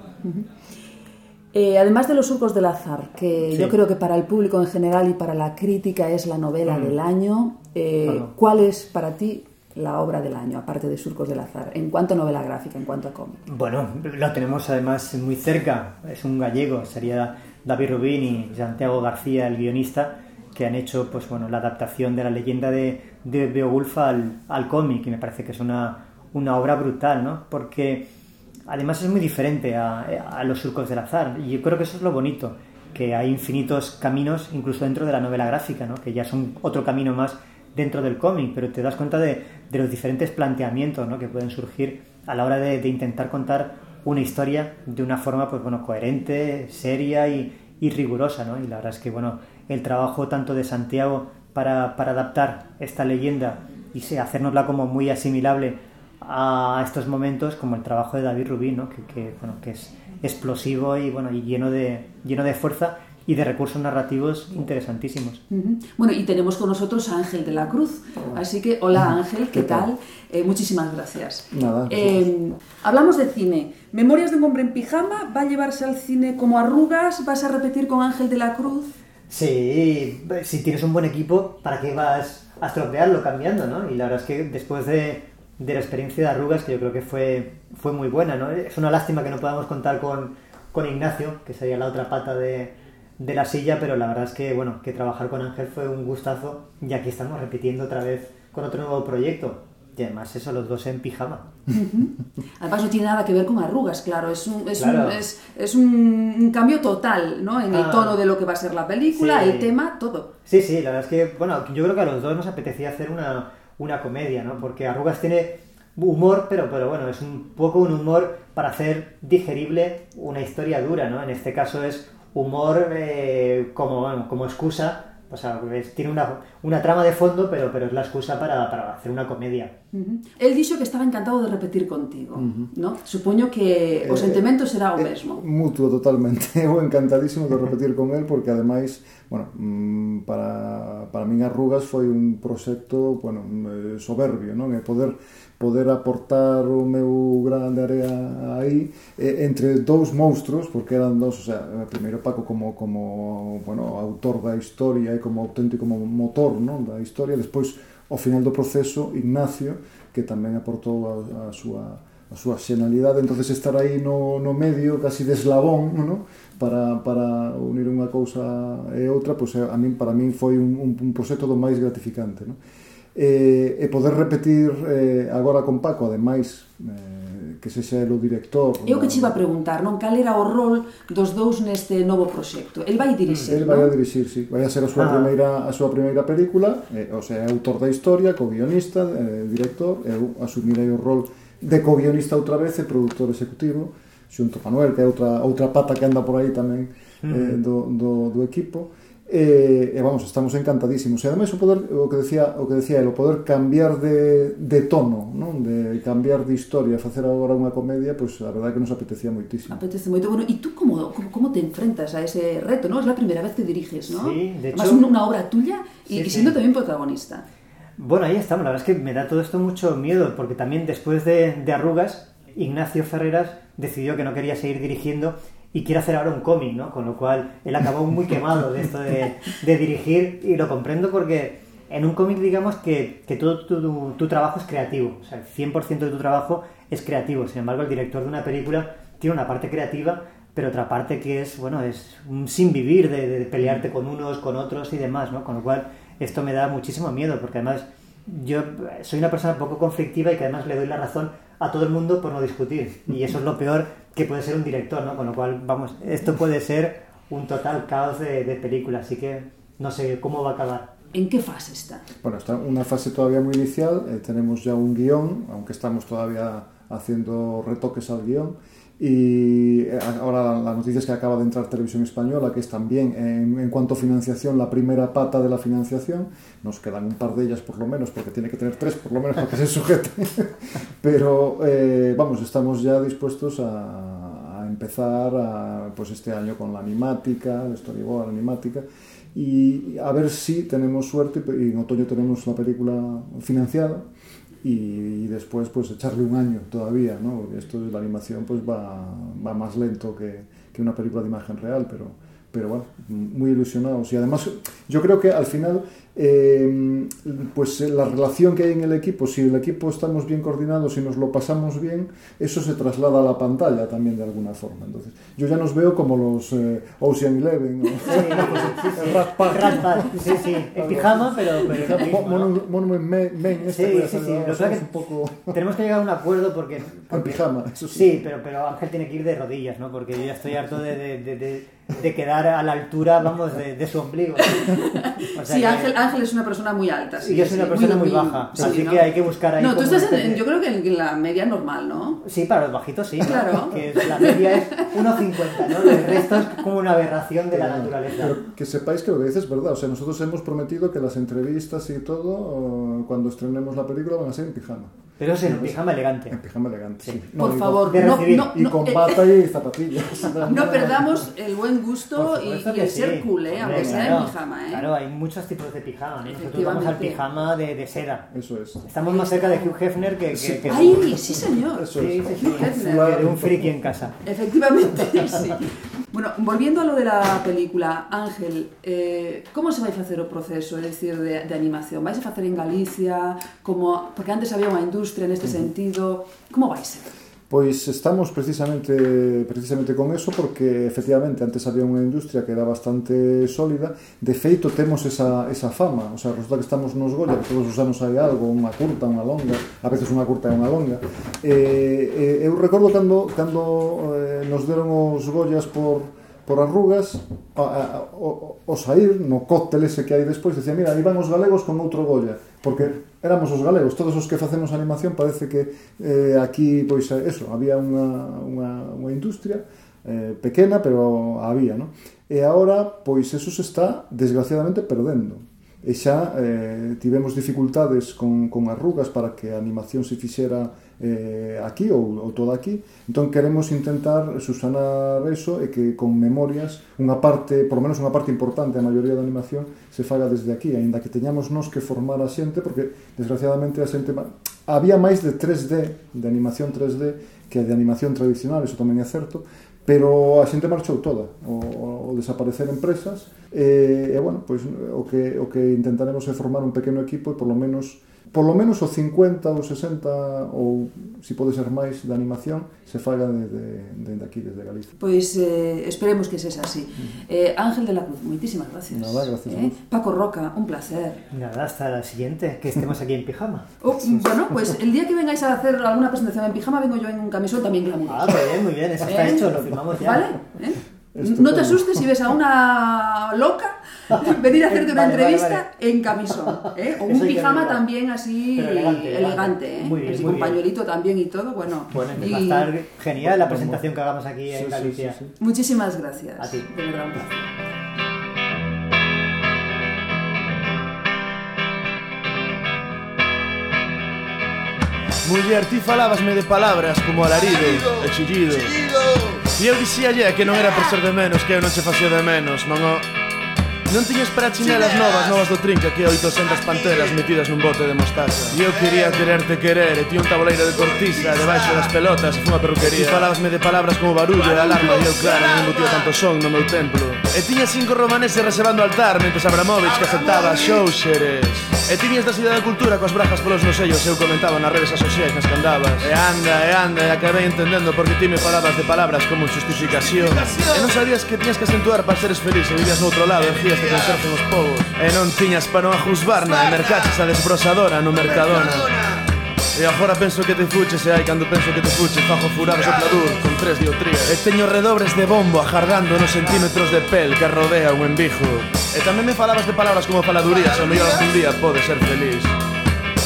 Eh, además de Los surcos del azar, que Sí. yo creo que para el público en general y para la crítica es la novela Mm. del año, eh, Claro. ¿cuál es para ti la obra del año, aparte de Surcos del azar, en cuanto a novela gráfica, en cuanto a cómic? Bueno, lo tenemos además muy cerca, es un gallego, sería David Rubín y Santiago García, el guionista, que han hecho pues bueno la adaptación de la leyenda de, de Beowulf al, al cómic y me parece que es una, una obra brutal, ¿no? Porque además es muy diferente a, a los surcos del azar y yo creo que eso es lo bonito, que hay infinitos caminos incluso dentro de la novela gráfica, ¿no? Que ya son otro camino más dentro del cómic, pero te das cuenta de, los diferentes planteamientos ¿no? que pueden surgir a la hora de, intentar contar una historia de una forma pues bueno coherente, seria y, rigurosa, ¿no? Y la verdad es que bueno el trabajo tanto de Santiago para, para adaptar esta leyenda y sí, hacernosla como muy asimilable a estos momentos como el trabajo de David Rubín, ¿no? que, que, bueno, que es explosivo y bueno y lleno de lleno de fuerza y de recursos narrativos interesantísimos. Bueno, y tenemos con nosotros a Ángel de la Cruz. Así que, hola Ángel, ¿qué, ¿Qué tal? tal? Eh, muchísimas gracias. Nada, Eh, hablamos de cine. Memorias de un hombre en pijama va a llevarse al cine como arrugas. ¿Vas a repetir con Ángel de la Cruz? Sí, si tienes un buen equipo, ¿para qué vas a estropearlo cambiando, no? Y la verdad es que después de, de la experiencia de Arrugas, que yo creo que fue, fue muy buena, ¿no? Es una lástima que no podamos contar con, con Ignacio, que sería la otra pata de, de la silla, pero la verdad es que, bueno, que trabajar con Ángel fue un gustazo, y aquí estamos repitiendo otra vez con otro nuevo proyecto. Y además eso, los dos en pijama. Además no tiene nada que ver con arrugas, claro, es un, es Claro. un, es, es un- un cambio total, ¿no? En el Ah. tono de lo que va a ser la película, Sí. el tema, todo. Sí, sí, la verdad es que, bueno, yo creo que a los dos nos apetecía hacer una, una comedia, ¿no? Porque Arrugas tiene humor, pero, pero bueno, es un poco un humor para hacer digerible una historia dura, ¿no? En este caso es humor eh, como, bueno, como excusa. O sea, tiene una, una, trama de fondo, pero, pero es la excusa para, para hacer una comedia. Uh -huh. Él dixo que estaba encantado de repetir contigo, uh -huh. ¿no? Supoño que eh, o sentimento será o eh, mesmo. Mutuo, totalmente. Eu encantadísimo de repetir con él, porque ademais, bueno, mm, para, para min Arrugas foi un proxecto, bueno, mm, eh, soberbio, non? E poder poder aportar o meu gran de area aí eh, entre dous monstruos porque eran dous, o sea, primeiro Paco como como bueno, autor da historia e como auténtico como motor, non, da historia, despois ao final do proceso Ignacio que tamén aportou a, a súa a súa xenalidade, entonces estar aí no, no medio, casi de eslabón, ¿no? para, para unir unha cousa e outra, pois pues, a min, para min foi un, un, un proxecto do máis gratificante. ¿no? e, e poder repetir eh, agora con Paco, ademais, eh, que se xa o director... Eu que chiva a preguntar, non? Cal era o rol dos dous neste novo proxecto? El vai dirixir, El vai a dirixir, sí. Vai a ser a súa ah. primeira, a súa primeira película, eh, o sea, autor da historia, co-guionista, eh, director, eu asumirei o rol de co-guionista outra vez e produtor executivo, xunto Manuel, que é outra, outra pata que anda por aí tamén eh, do, do, do equipo E, e vamos, estamos encantadísimos. E ademais o poder o que decía o que decía el, o poder cambiar de, de tono, non? De cambiar de historia, facer agora unha comedia, pois pues, a verdade que nos apetecía moitísimo. Apetece moito. Bueno, e tú como, como, como te enfrentas a ese reto, ¿no? Es la primera vez que diriges, ¿no? Sí, de Además, hecho- un- una obra tuya y, Sí, y sí. siendo también protagonista. Bueno, ahí estamos. La verdad es que me da todo esto mucho miedo, porque también después de, de Arrugas, Ignacio Ferreras decidió que no quería seguir dirigiendo y quiere hacer ahora un cómic, ¿no? Con lo cual él acabó muy quemado de esto de, de dirigir y lo comprendo porque en un cómic digamos que, que todo tu, tu- tu trabajo es creativo, o sea, el 100% de tu trabajo es creativo. Sin embargo, el director de una película tiene una parte creativa, pero otra parte que es, bueno, es un sin vivir de, de pelearte con unos, con otros y demás, ¿no? Con lo cual esto me da muchísimo miedo porque además yo soy una persona poco conflictiva y que además le doy la razón a todo el mundo por no discutir. Y eso es lo peor que puede ser un director, ¿no? Con lo cual, vamos, esto puede ser un total caos de, de película, así que no sé cómo va a acabar. ¿En qué fase está? Bueno, está en una fase todavía muy inicial, eh, tenemos ya un guion, aunque estamos todavía haciendo retoques al guion. Y eh, ahora la noticia es que acaba de entrar Televisión Española, que es también, en, en, cuanto a financiación, la primera pata de la financiación. Nos quedan un par de ellas por lo menos, porque tiene que tener tres por lo menos para que se sujete. Pero eh, vamos, estamos ya dispuestos a, a empezar a, pues este año con la animática, el storyboard, la animática, y a ver si tenemos suerte y en otoño tenemos la película financiada y, después pues echarle un año todavía, ¿no? Esto de la animación pues va, va más lento que, que una película de imagen real, pero, pero bueno, muy ilusionados. Y además yo creo que al final eh, pues la relación que hay en el equipo, si el equipo estamos bien coordinados y nos lo pasamos bien, eso se traslada a la pantalla también de alguna forma. Entonces, yo ya nos veo como los eh, Ocean Eleven, ¿no? Sí, sí, sí, Rat Pack. Rat Pack, sí, sí, en pijama, pero... Monument Mon Mon Men, Men, sí, este sí, sí, lo que un poco... Tenemos que llegar a un acuerdo porque... porque en pijama, eso sí. Sí, pero, pero Ángel tiene que ir de rodillas, ¿no? Porque yo ya estoy harto de, de, de, de, de quedar a la altura, vamos, de, de su ombligo. O sea, sí. Ángel, Ángel es una persona muy alta. Sí, y yo soy una persona muy, muy baja, sí, así ¿no? que hay que buscar ahí. No, tú estás en, yo creo que en la media normal, ¿no? Sí, para los bajitos sí. Claro. Que la media es 1,50, ¿no? El resto es como una aberración de la naturaleza. Pero que sepáis que lo que dices es verdad. O sea, nosotros hemos prometido que las entrevistas y todo, cuando estrenemos la película, van a ser en pijama. Pero es en pijama elegante. En pijama elegante, sí. No, Por favor, de no, y con bata y zapatillas. No perdamos el buen gusto y, y, el sí. ser cool, ¿eh? aunque sea claro, en pijama. ¿eh? Claro, hay muchos tipos de pijama. ¿eh? Nosotros vamos al pijama de, de, seda. Eso es. Estamos más cerca de Hugh Hefner que. que, sí. que ¡Ay, sí, señor! Eso es. sí, sí. Hefner, de un friki en casa. Efectivamente, sí. Bueno, volviendo a lo de la película, Ángel, eh, como se vai facer o proceso, é dicir, de, de animación? Vais a facer en Galicia? Como, porque antes había unha industria neste uh -huh. sentido. Como vai ser? Pois estamos precisamente precisamente con eso porque efectivamente antes había unha industria que era bastante sólida, de feito temos esa, esa fama, o sea, resulta que estamos nos Goya, que todos os anos hai algo, unha curta, unha longa, a veces unha curta e unha longa. Eh, eh, eu recordo cando, cando eh, nos deron os Goyas por, por arrugas a, a, o, o sair no cóctel ese que hai despois, decía, mira, aí van os galegos con outro Goya, porque éramos os galegos, todos os que facemos animación parece que eh, aquí, pois, eh, eso, había unha, unha, unha industria eh, pequena, pero había, non? E agora, pois, eso se está desgraciadamente perdendo e xa eh, tivemos dificultades con, con as rugas para que a animación se fixera eh, aquí ou, ou todo aquí. Entón queremos intentar susanar eso e que con memorias unha parte, por lo menos unha parte importante, a maioría da animación se faga desde aquí, aínda que teñamos nos que formar a xente, porque desgraciadamente a xente había máis de 3D, de animación 3D, que de animación tradicional, eso tamén é certo, pero a xente marchou toda o, o desaparecer empresas e, e bueno, pois, o, que, o que intentaremos é formar un pequeno equipo e por lo menos por lo menos o 50 ou 60 ou se si pode ser máis de animación se faga desde de, de aquí, desde Galicia. Pois eh, esperemos que sexa así. Uh -huh. eh, Ángel de la Cruz, moitísimas gracias. Nada, gracias eh? Paco Roca, un placer. Nada, hasta la siguiente, que estemos aquí en pijama. Oh, bueno, pues el día que vengáis a hacer alguna presentación en pijama vengo yo en un camisón también glamuroso. Ah, muy bien, muy bien, eso está ¿Eh? hecho, lo firmamos ya. ¿Vale? ¿Eh? No te asustes si ves a una loca venir a hacerte una vale, entrevista vale, vale. en camisón. ¿eh? O un pijama también así elegante. elegante ¿eh? Muy bien, así muy con bien. pañuelito también y todo. Bueno, bueno y... va a estar genial la presentación que hagamos aquí sí, en Galicia. Sí, sí, Muchísimas gracias. A ti. De verdad, un placer. Muller, ti falabasme de palabras como alarido e chillido E eu dicíalle que non era por ser de menos Que eu non se facía de menos Non o Non tiñes para chinelas novas, novas do trinca Que 800 panteras metidas nun bote de mostaza. E eu quería quererte querer E ti un tabuleiro de cortiza Debaixo das pelotas e fuma perruquería. E falabasme de palabras como barullo e alarma E eu claro, non embutía tanto son no meu templo. E tiña cinco romaneses reservando altar Mentes Abramovich que aceptaba xouxeres E tiñas da cidade da cultura coas brajas polos nos sellos Eu comentaba nas redes asociais nas que andabas. E anda, e anda, e acabei entendendo Porque ti me falabas de palabras como justificación. E non sabías que tiñas que acentuar para seres feliz E vivías noutro lado, e conserxen os povos E non tiñas para non ajusbarna E mercaches a desbrosadora no Mercadona. E agora penso que te fuches eh, e hai cando penso que te fuches Fajo furados o pladur con tres diotrías E teño redobres de bombo ajargando nos centímetros de pel que rodea un embijo E tamén me falabas de palabras como faladurías O mellor algún día pode ser feliz.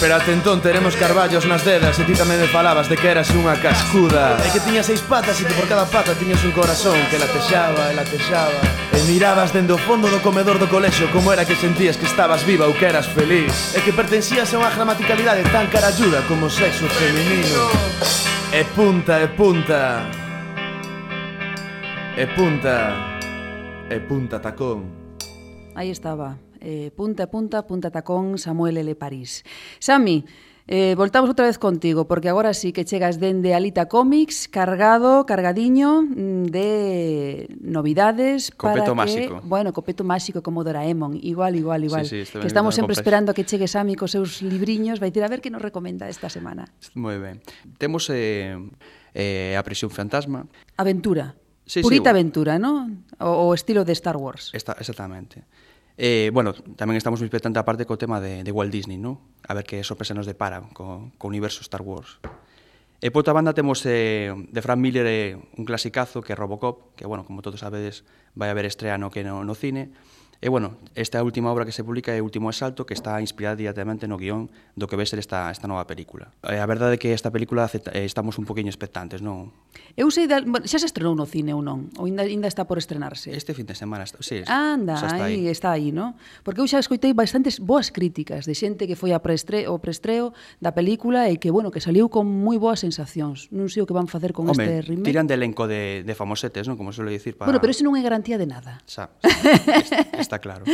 Pero até entón teremos carballos nas dedas E ti tamén me falabas de que eras unha cascuda. E que tiña seis patas e que por cada pata tiñas un corazón Que latexaba e latexaba E mirabas dende o fondo do comedor do colexo Como era que sentías que estabas viva ou que eras feliz. E que pertencías a unha gramaticalidade tan carayuda como o sexo feminino. E punta, e punta. E punta E punta tacón. Aí estaba eh, punta a punta, punta tacón, Samuel L. París. Sami, eh, voltamos outra vez contigo, porque agora sí que chegas dende Alita Comics, cargado, cargadiño mm, de novidades copeto para máxico. que... Bueno, copeto máxico como Doraemon, igual, igual, igual. Sí, sí, que estamos sempre compras. esperando que chegue Sami cos seus libriños, vai dicir a ver que nos recomenda esta semana. Moi ben. Temos eh, eh, a prisión fantasma. Aventura. Sí, Purita sí, aventura, ¿no? O, o estilo de Star Wars. Esta, exactamente. Exactamente. Eh, bueno, tamén estamos moi expectante a parte co tema de, de Walt Disney, ¿no? A ver que sorpresa nos depara co, co universo Star Wars. E por outra banda temos eh, de Frank Miller eh, un clasicazo que é Robocop, que, bueno, como todos sabedes, vai haber estreano que no, no cine, E, bueno, esta última obra que se publica é Último Exalto, que está inspirada directamente no guión do que vai ser esta, esta nova película. E a verdade é que esta película acepta, eh, estamos un poquinho expectantes, non? Eu sei, bueno, xa se estrenou no cine ou non? Ou ainda, ainda está por estrenarse? Este fin de semana, está, sí, Anda, xa está aí, está aí, non? Porque eu xa escoitei bastantes boas críticas de xente que foi a preestre, o preestreo da película e que, bueno, que saliu con moi boas sensacións. Non sei o que van facer con Home, este remake. Tiran de elenco de, de famosetes, non? Como suele dicir para... Bueno, pero iso non é garantía de nada. Xa. xa. está claro.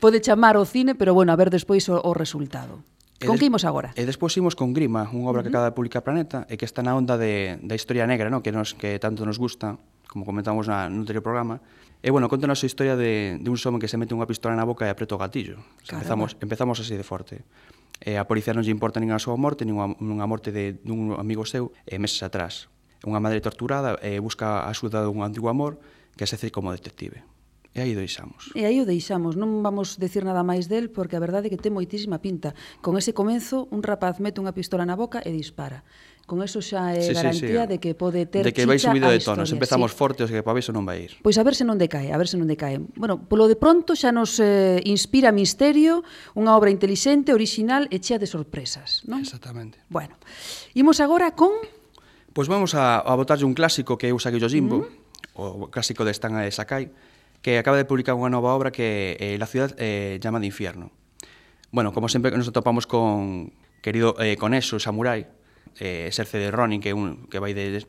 Pode chamar o cine, pero bueno, a ver despois o, o resultado. E con que imos agora? E despois imos con Grima, unha obra uh -huh. que acaba de publicar Planeta e que está na onda de, da historia negra, no? que, nos, que tanto nos gusta, como comentamos na, no anterior programa. E bueno, conta a súa historia de, de un somen que se mete unha pistola na boca e apreta o gatillo. Caramba. Empezamos, empezamos así de forte. E a policía non lle importa nin a súa morte, nin a, nin a morte de, dun amigo seu e meses atrás. Unha madre torturada e busca a axuda dun antigo amor que se hace como detective. E aí o deixamos. E aí o deixamos. Non vamos decir nada máis del porque a verdade é que ten moitísima pinta. Con ese comenzo, un rapaz mete unha pistola na boca e dispara. Con eso xa é sí, garantía sí, sí. de que pode ter De que vai subido de tono, empezamos sí. fortes que para iso non vai ir. Pois a ver se non decae, a ver se non decae. Bueno, polo de pronto xa nos eh, inspira misterio, unha obra intelixente, original e chea de sorpresas, non? Exactamente. Bueno, imos agora con Pois pues vamos a, a botarlle un clásico que é o Jimbo, mm -hmm. o clásico de Stan Sakai, que acaba de publicar unha nova obra que eh, La ciudad eh, llama de infierno. Bueno, como sempre nos atopamos con querido eh, con eso, Samurai, eh, Serce de Ronin, que, un, que vai de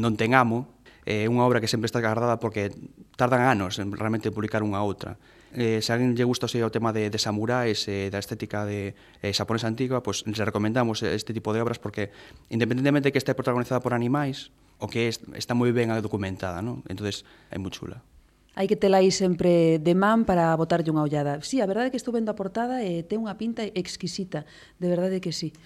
Non ten amo, é eh, unha obra que sempre está agardada porque tardan anos en realmente publicar unha outra. Eh, se a alguén lle gusta o, sea, o tema de, de samurais, eh, da estética de eh, xaponesa antigua, pois pues, le recomendamos este tipo de obras porque independentemente de que este protagonizada por animais, o que es, está moi ben documentada, ¿no? entonces é moi chula. Hai que tela aí sempre de man para botarlle unha ollada. Sí, a verdade é que estou vendo a portada e ten unha pinta exquisita, de verdade que sí.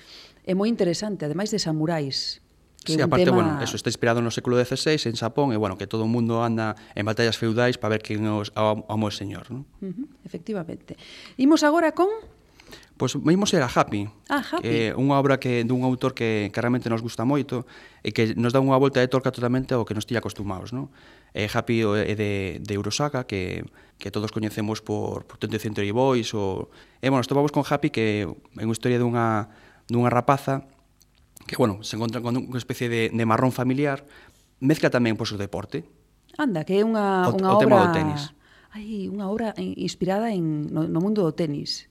É moi interesante, ademais de samurais, que sí, aparte, tema... bueno, eso está inspirado no século XVI en Xapón e bueno, que todo o mundo anda en batallas feudais para ver quen os amo o señor, ¿no? Uh -huh, efectivamente. Imos agora con Pois vimos era Happy. Ah, Happy. Eh, unha obra que dun autor que, que realmente nos gusta moito e que nos dá unha volta de torca totalmente ao que nos tiña acostumados, non? Eh, Happy é de, de Eurosaga, que, que todos coñecemos por, por 20th Century Boys, ou... E, eh, bueno, estamos con Happy, que é unha historia dunha, dunha rapaza que, bueno, se encontra con unha especie de, de marrón familiar, mezcla tamén por o deporte. Anda, que é unha, o, unha o obra... O tema do tenis. Ai, unha obra inspirada en, no, no mundo do tenis.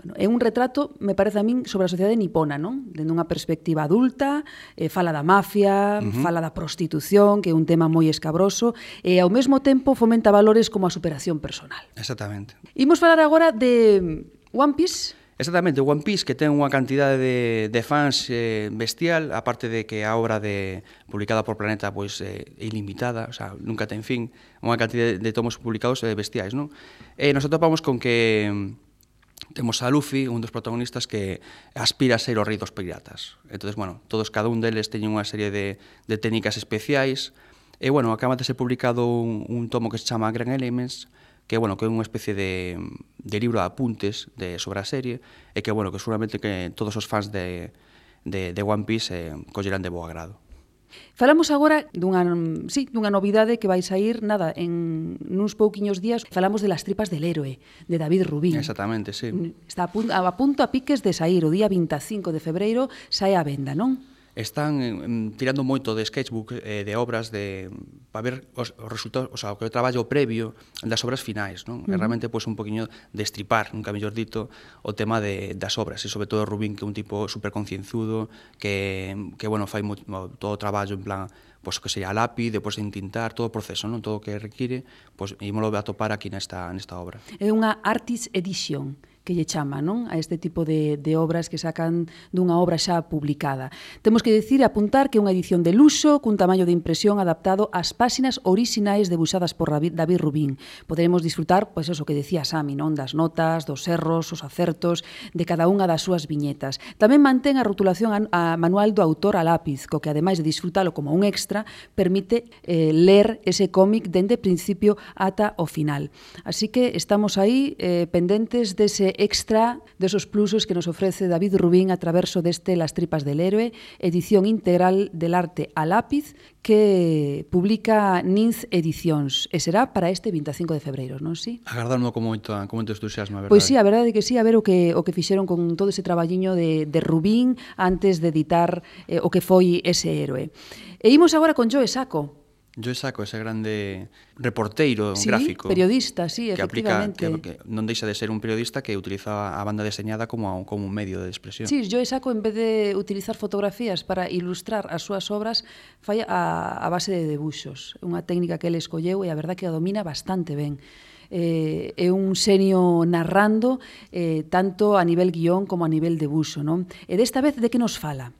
Bueno, é un retrato, me parece a min, sobre a sociedade nipona, non? Dende unha perspectiva adulta, eh, fala da mafia, uh -huh. fala da prostitución, que é un tema moi escabroso, e ao mesmo tempo fomenta valores como a superación personal. Exactamente. Imos falar agora de One Piece, Exactamente, One Piece que ten unha cantidade de, de fans eh, bestial, aparte de que a obra de publicada por Planeta pois eh, ilimitada, o sea, nunca ten fin, unha cantidade de tomos publicados eh, bestiais, non? Eh, nos atopamos con que temos a Luffy, un dos protagonistas que aspira a ser o rei dos piratas. Entonces, bueno, todos cada un deles teñen unha serie de, de técnicas especiais, E, bueno, acaba de ser publicado un, un tomo que se chama Grand Elements, que, bueno, que é unha especie de, de libro de apuntes de, sobre a serie, e que, bueno, que seguramente que todos os fans de, de, de One Piece eh, collerán de bo agrado. Falamos agora dunha, sí, dunha novidade que vai sair nada en nuns pouquiños días. Falamos de las tripas del héroe, de David Rubín. Exactamente, sí. Está a punto a, punto a piques de sair o día 25 de febreiro, sae a venda, non? están tirando moito de sketchbook eh, de obras de para ver os, os resultados, o sea, o que o traballo previo das obras finais, non? Uh -huh. E realmente pois un poquiño de de nunca mellor dito, o tema de das obras, e sobre todo Rubín que é un tipo superconcienzudo que que bueno, fai mo, todo o traballo en plan pois que sería a lápiz, depois de entintar, todo o proceso, non? Todo o que require, pois ímolo a topar aquí nesta nesta obra. É unha artis edición que lle chama non? a este tipo de, de obras que sacan dunha obra xa publicada. Temos que decir e apuntar que é unha edición de luxo cun tamaño de impresión adaptado ás páxinas orixinais debuxadas por David Rubín. Poderemos disfrutar, pois pues, eso que decía Sami, non? das notas, dos erros, os acertos de cada unha das súas viñetas. Tamén mantén a rotulación a, a manual do autor a lápiz, co que ademais de disfrutalo como un extra, permite eh, ler ese cómic dende principio ata o final. Así que estamos aí eh, pendentes dese extra desos plusos que nos ofrece David Rubín a traverso deste Las tripas del héroe, edición integral del arte a lápiz que publica Ninz Edicións e será para este 25 de febreiro, non si? Sí? Agardarmo con moito, con moito entusiasmo, a verdade. Pois sí, a verdade é que sí, a ver o que o que fixeron con todo ese traballiño de, de Rubín antes de editar eh, o que foi ese héroe. E imos agora con Joe Saco, Yo saco ese grande reporteiro sí, gráfico. periodista, sí, que efectivamente. Aplica, que, que non deixa de ser un periodista que utiliza a banda deseñada como, a, como un medio de expresión. Sí, yo saco, en vez de utilizar fotografías para ilustrar as súas obras, fai a, a base de debuxos. Unha técnica que ele escolleu e a verdad que a domina bastante ben eh, é un senio narrando eh, tanto a nivel guión como a nivel debuxo. Non? E desta vez de que nos fala?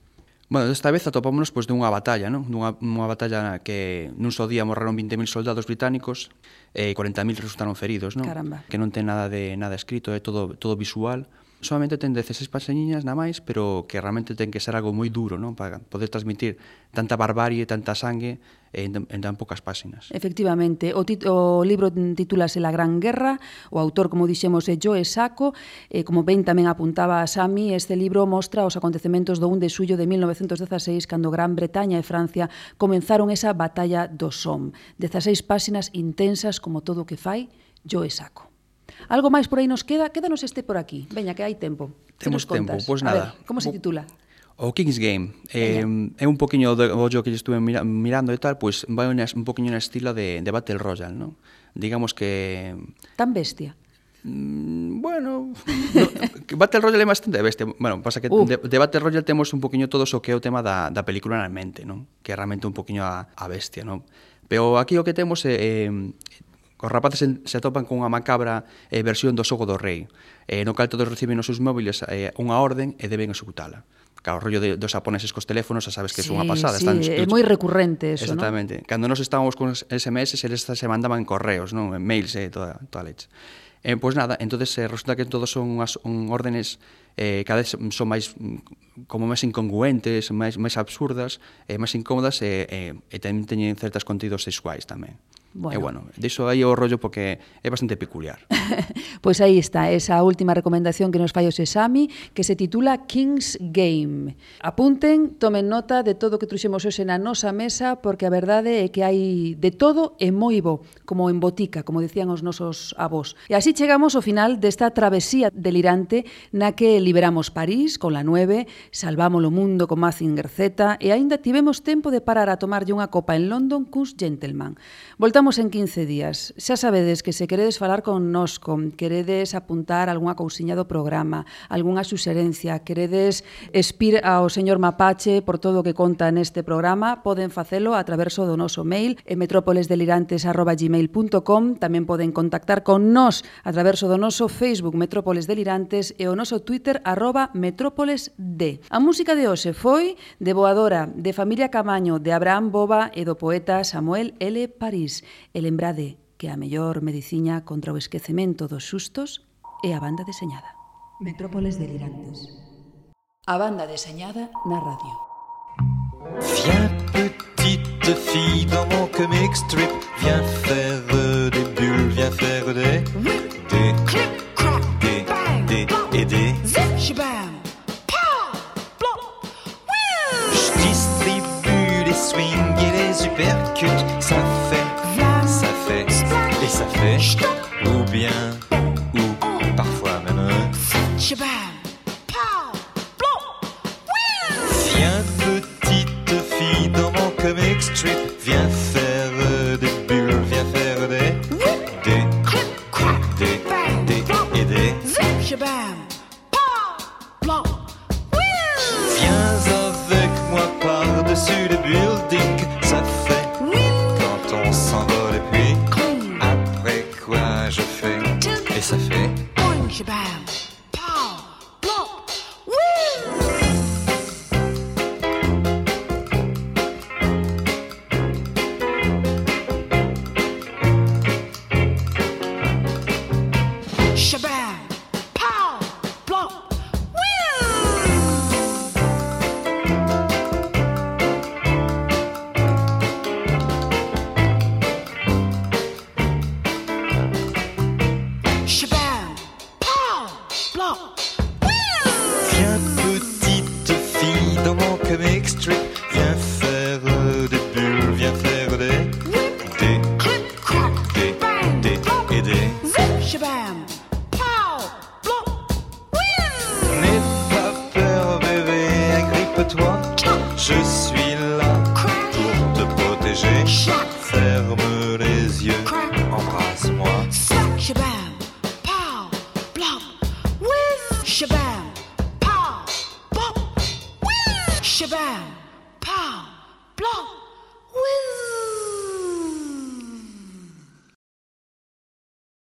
Bueno, desta vez atopámonos pois, dunha batalla, non? Dunha, dunha batalla que nun só día morreron 20.000 soldados británicos e 40.000 resultaron feridos, non? Caramba. Que non ten nada de nada escrito, é todo, todo visual. Solamente ten 16 paseñiñas na máis, pero que realmente ten que ser algo moi duro, non? Para poder transmitir tanta barbarie, tanta sangue en, en tan pocas páxinas. Efectivamente, o, tit o libro titúlase La Gran Guerra, o autor, como dixemos, é Joe Saco, e como ben tamén apuntaba a Sami, este libro mostra os acontecementos do 1 de xullo de 1916, cando Gran Bretaña e Francia comenzaron esa batalla do Somme. 16 páxinas intensas como todo o que fai Joe Saco. Algo máis por aí nos queda? Quédanos este por aquí. Veña, que hai tempo. Temos tempo. Pois pues nada. A ver, como se titula? O King's Game é, é un poquinho do, do que estuve mira, mirando e tal, pois pues, vai un, un poquinho na estilo de, de Battle Royale, non? Digamos que... Tan bestia. Mm, bueno, no, Battle Royale é bastante bestia. Bueno, pasa que uh. de, de Battle Royale temos un poquinho todo o que é o tema da, da película na mente, non? Que é realmente un poquinho a, a bestia, non? Pero aquí o que temos é, eh, os rapaces se atopan con unha macabra eh, versión do xogo do rei, eh, no cal todos reciben os seus móviles eh, unha orden e deben executala. Claro, o rollo de, dos japoneses cos teléfonos, xa sabes que sí, é unha pasada. Sí, están, é moi recurrente eso, Exactamente. ¿no? Cando nos estábamos con SMS, eles se mandaban correos, non? mails, eh, toda, toda a leche. Eh, pois pues nada, entonces eh, resulta que todos son unhas un órdenes eh, cada vez son máis mm, como máis incongruentes, máis, máis absurdas, eh, máis incómodas e, eh, eh, e tamén teñen certos contidos sexuais tamén. Bueno. E bueno, diso aí o rollo porque é bastante peculiar. pois pues aí está, esa última recomendación que nos fai o Sesami, que se titula King's Game. Apunten, tomen nota de todo o que truxemos hoxe na nosa mesa, porque a verdade é que hai de todo e moi bo, como en botica, como dicían os nosos avós. E así chegamos ao final desta travesía delirante na que liberamos París con la 9, salvamos o mundo con Mazinger Z e aínda tivemos tempo de parar a tomarlle unha copa en London cuns gentleman. Voltamos en 15 días. Xa sabedes que se queredes falar con nosco, queredes apuntar algunha cousiña do programa, algunha suxerencia, queredes espir ao señor Mapache por todo o que conta neste programa, poden facelo a traverso do noso mail eh, en metrópolesdelirantes.gmail.com Tamén poden contactar con nós a traverso do noso Facebook Metrópoles Delirantes e o noso Twitter arroba Metrópoles D. A música de hoxe foi de Boadora, de Familia Camaño, de Abraham Boba e do poeta Samuel L. París. París e lembrade que a mellor mediciña contra o esquecemento dos sustos é a banda deseñada. Metrópoles delirantes. A banda deseñada na radio. Viens petite fille dans mon comic strip. Viens faire des bulles, viens faire des Des, clip, crack, des, des, des, et des Zip, shabam, pow, blop, Je distribue les swings et les uppercuts Ça ou bien,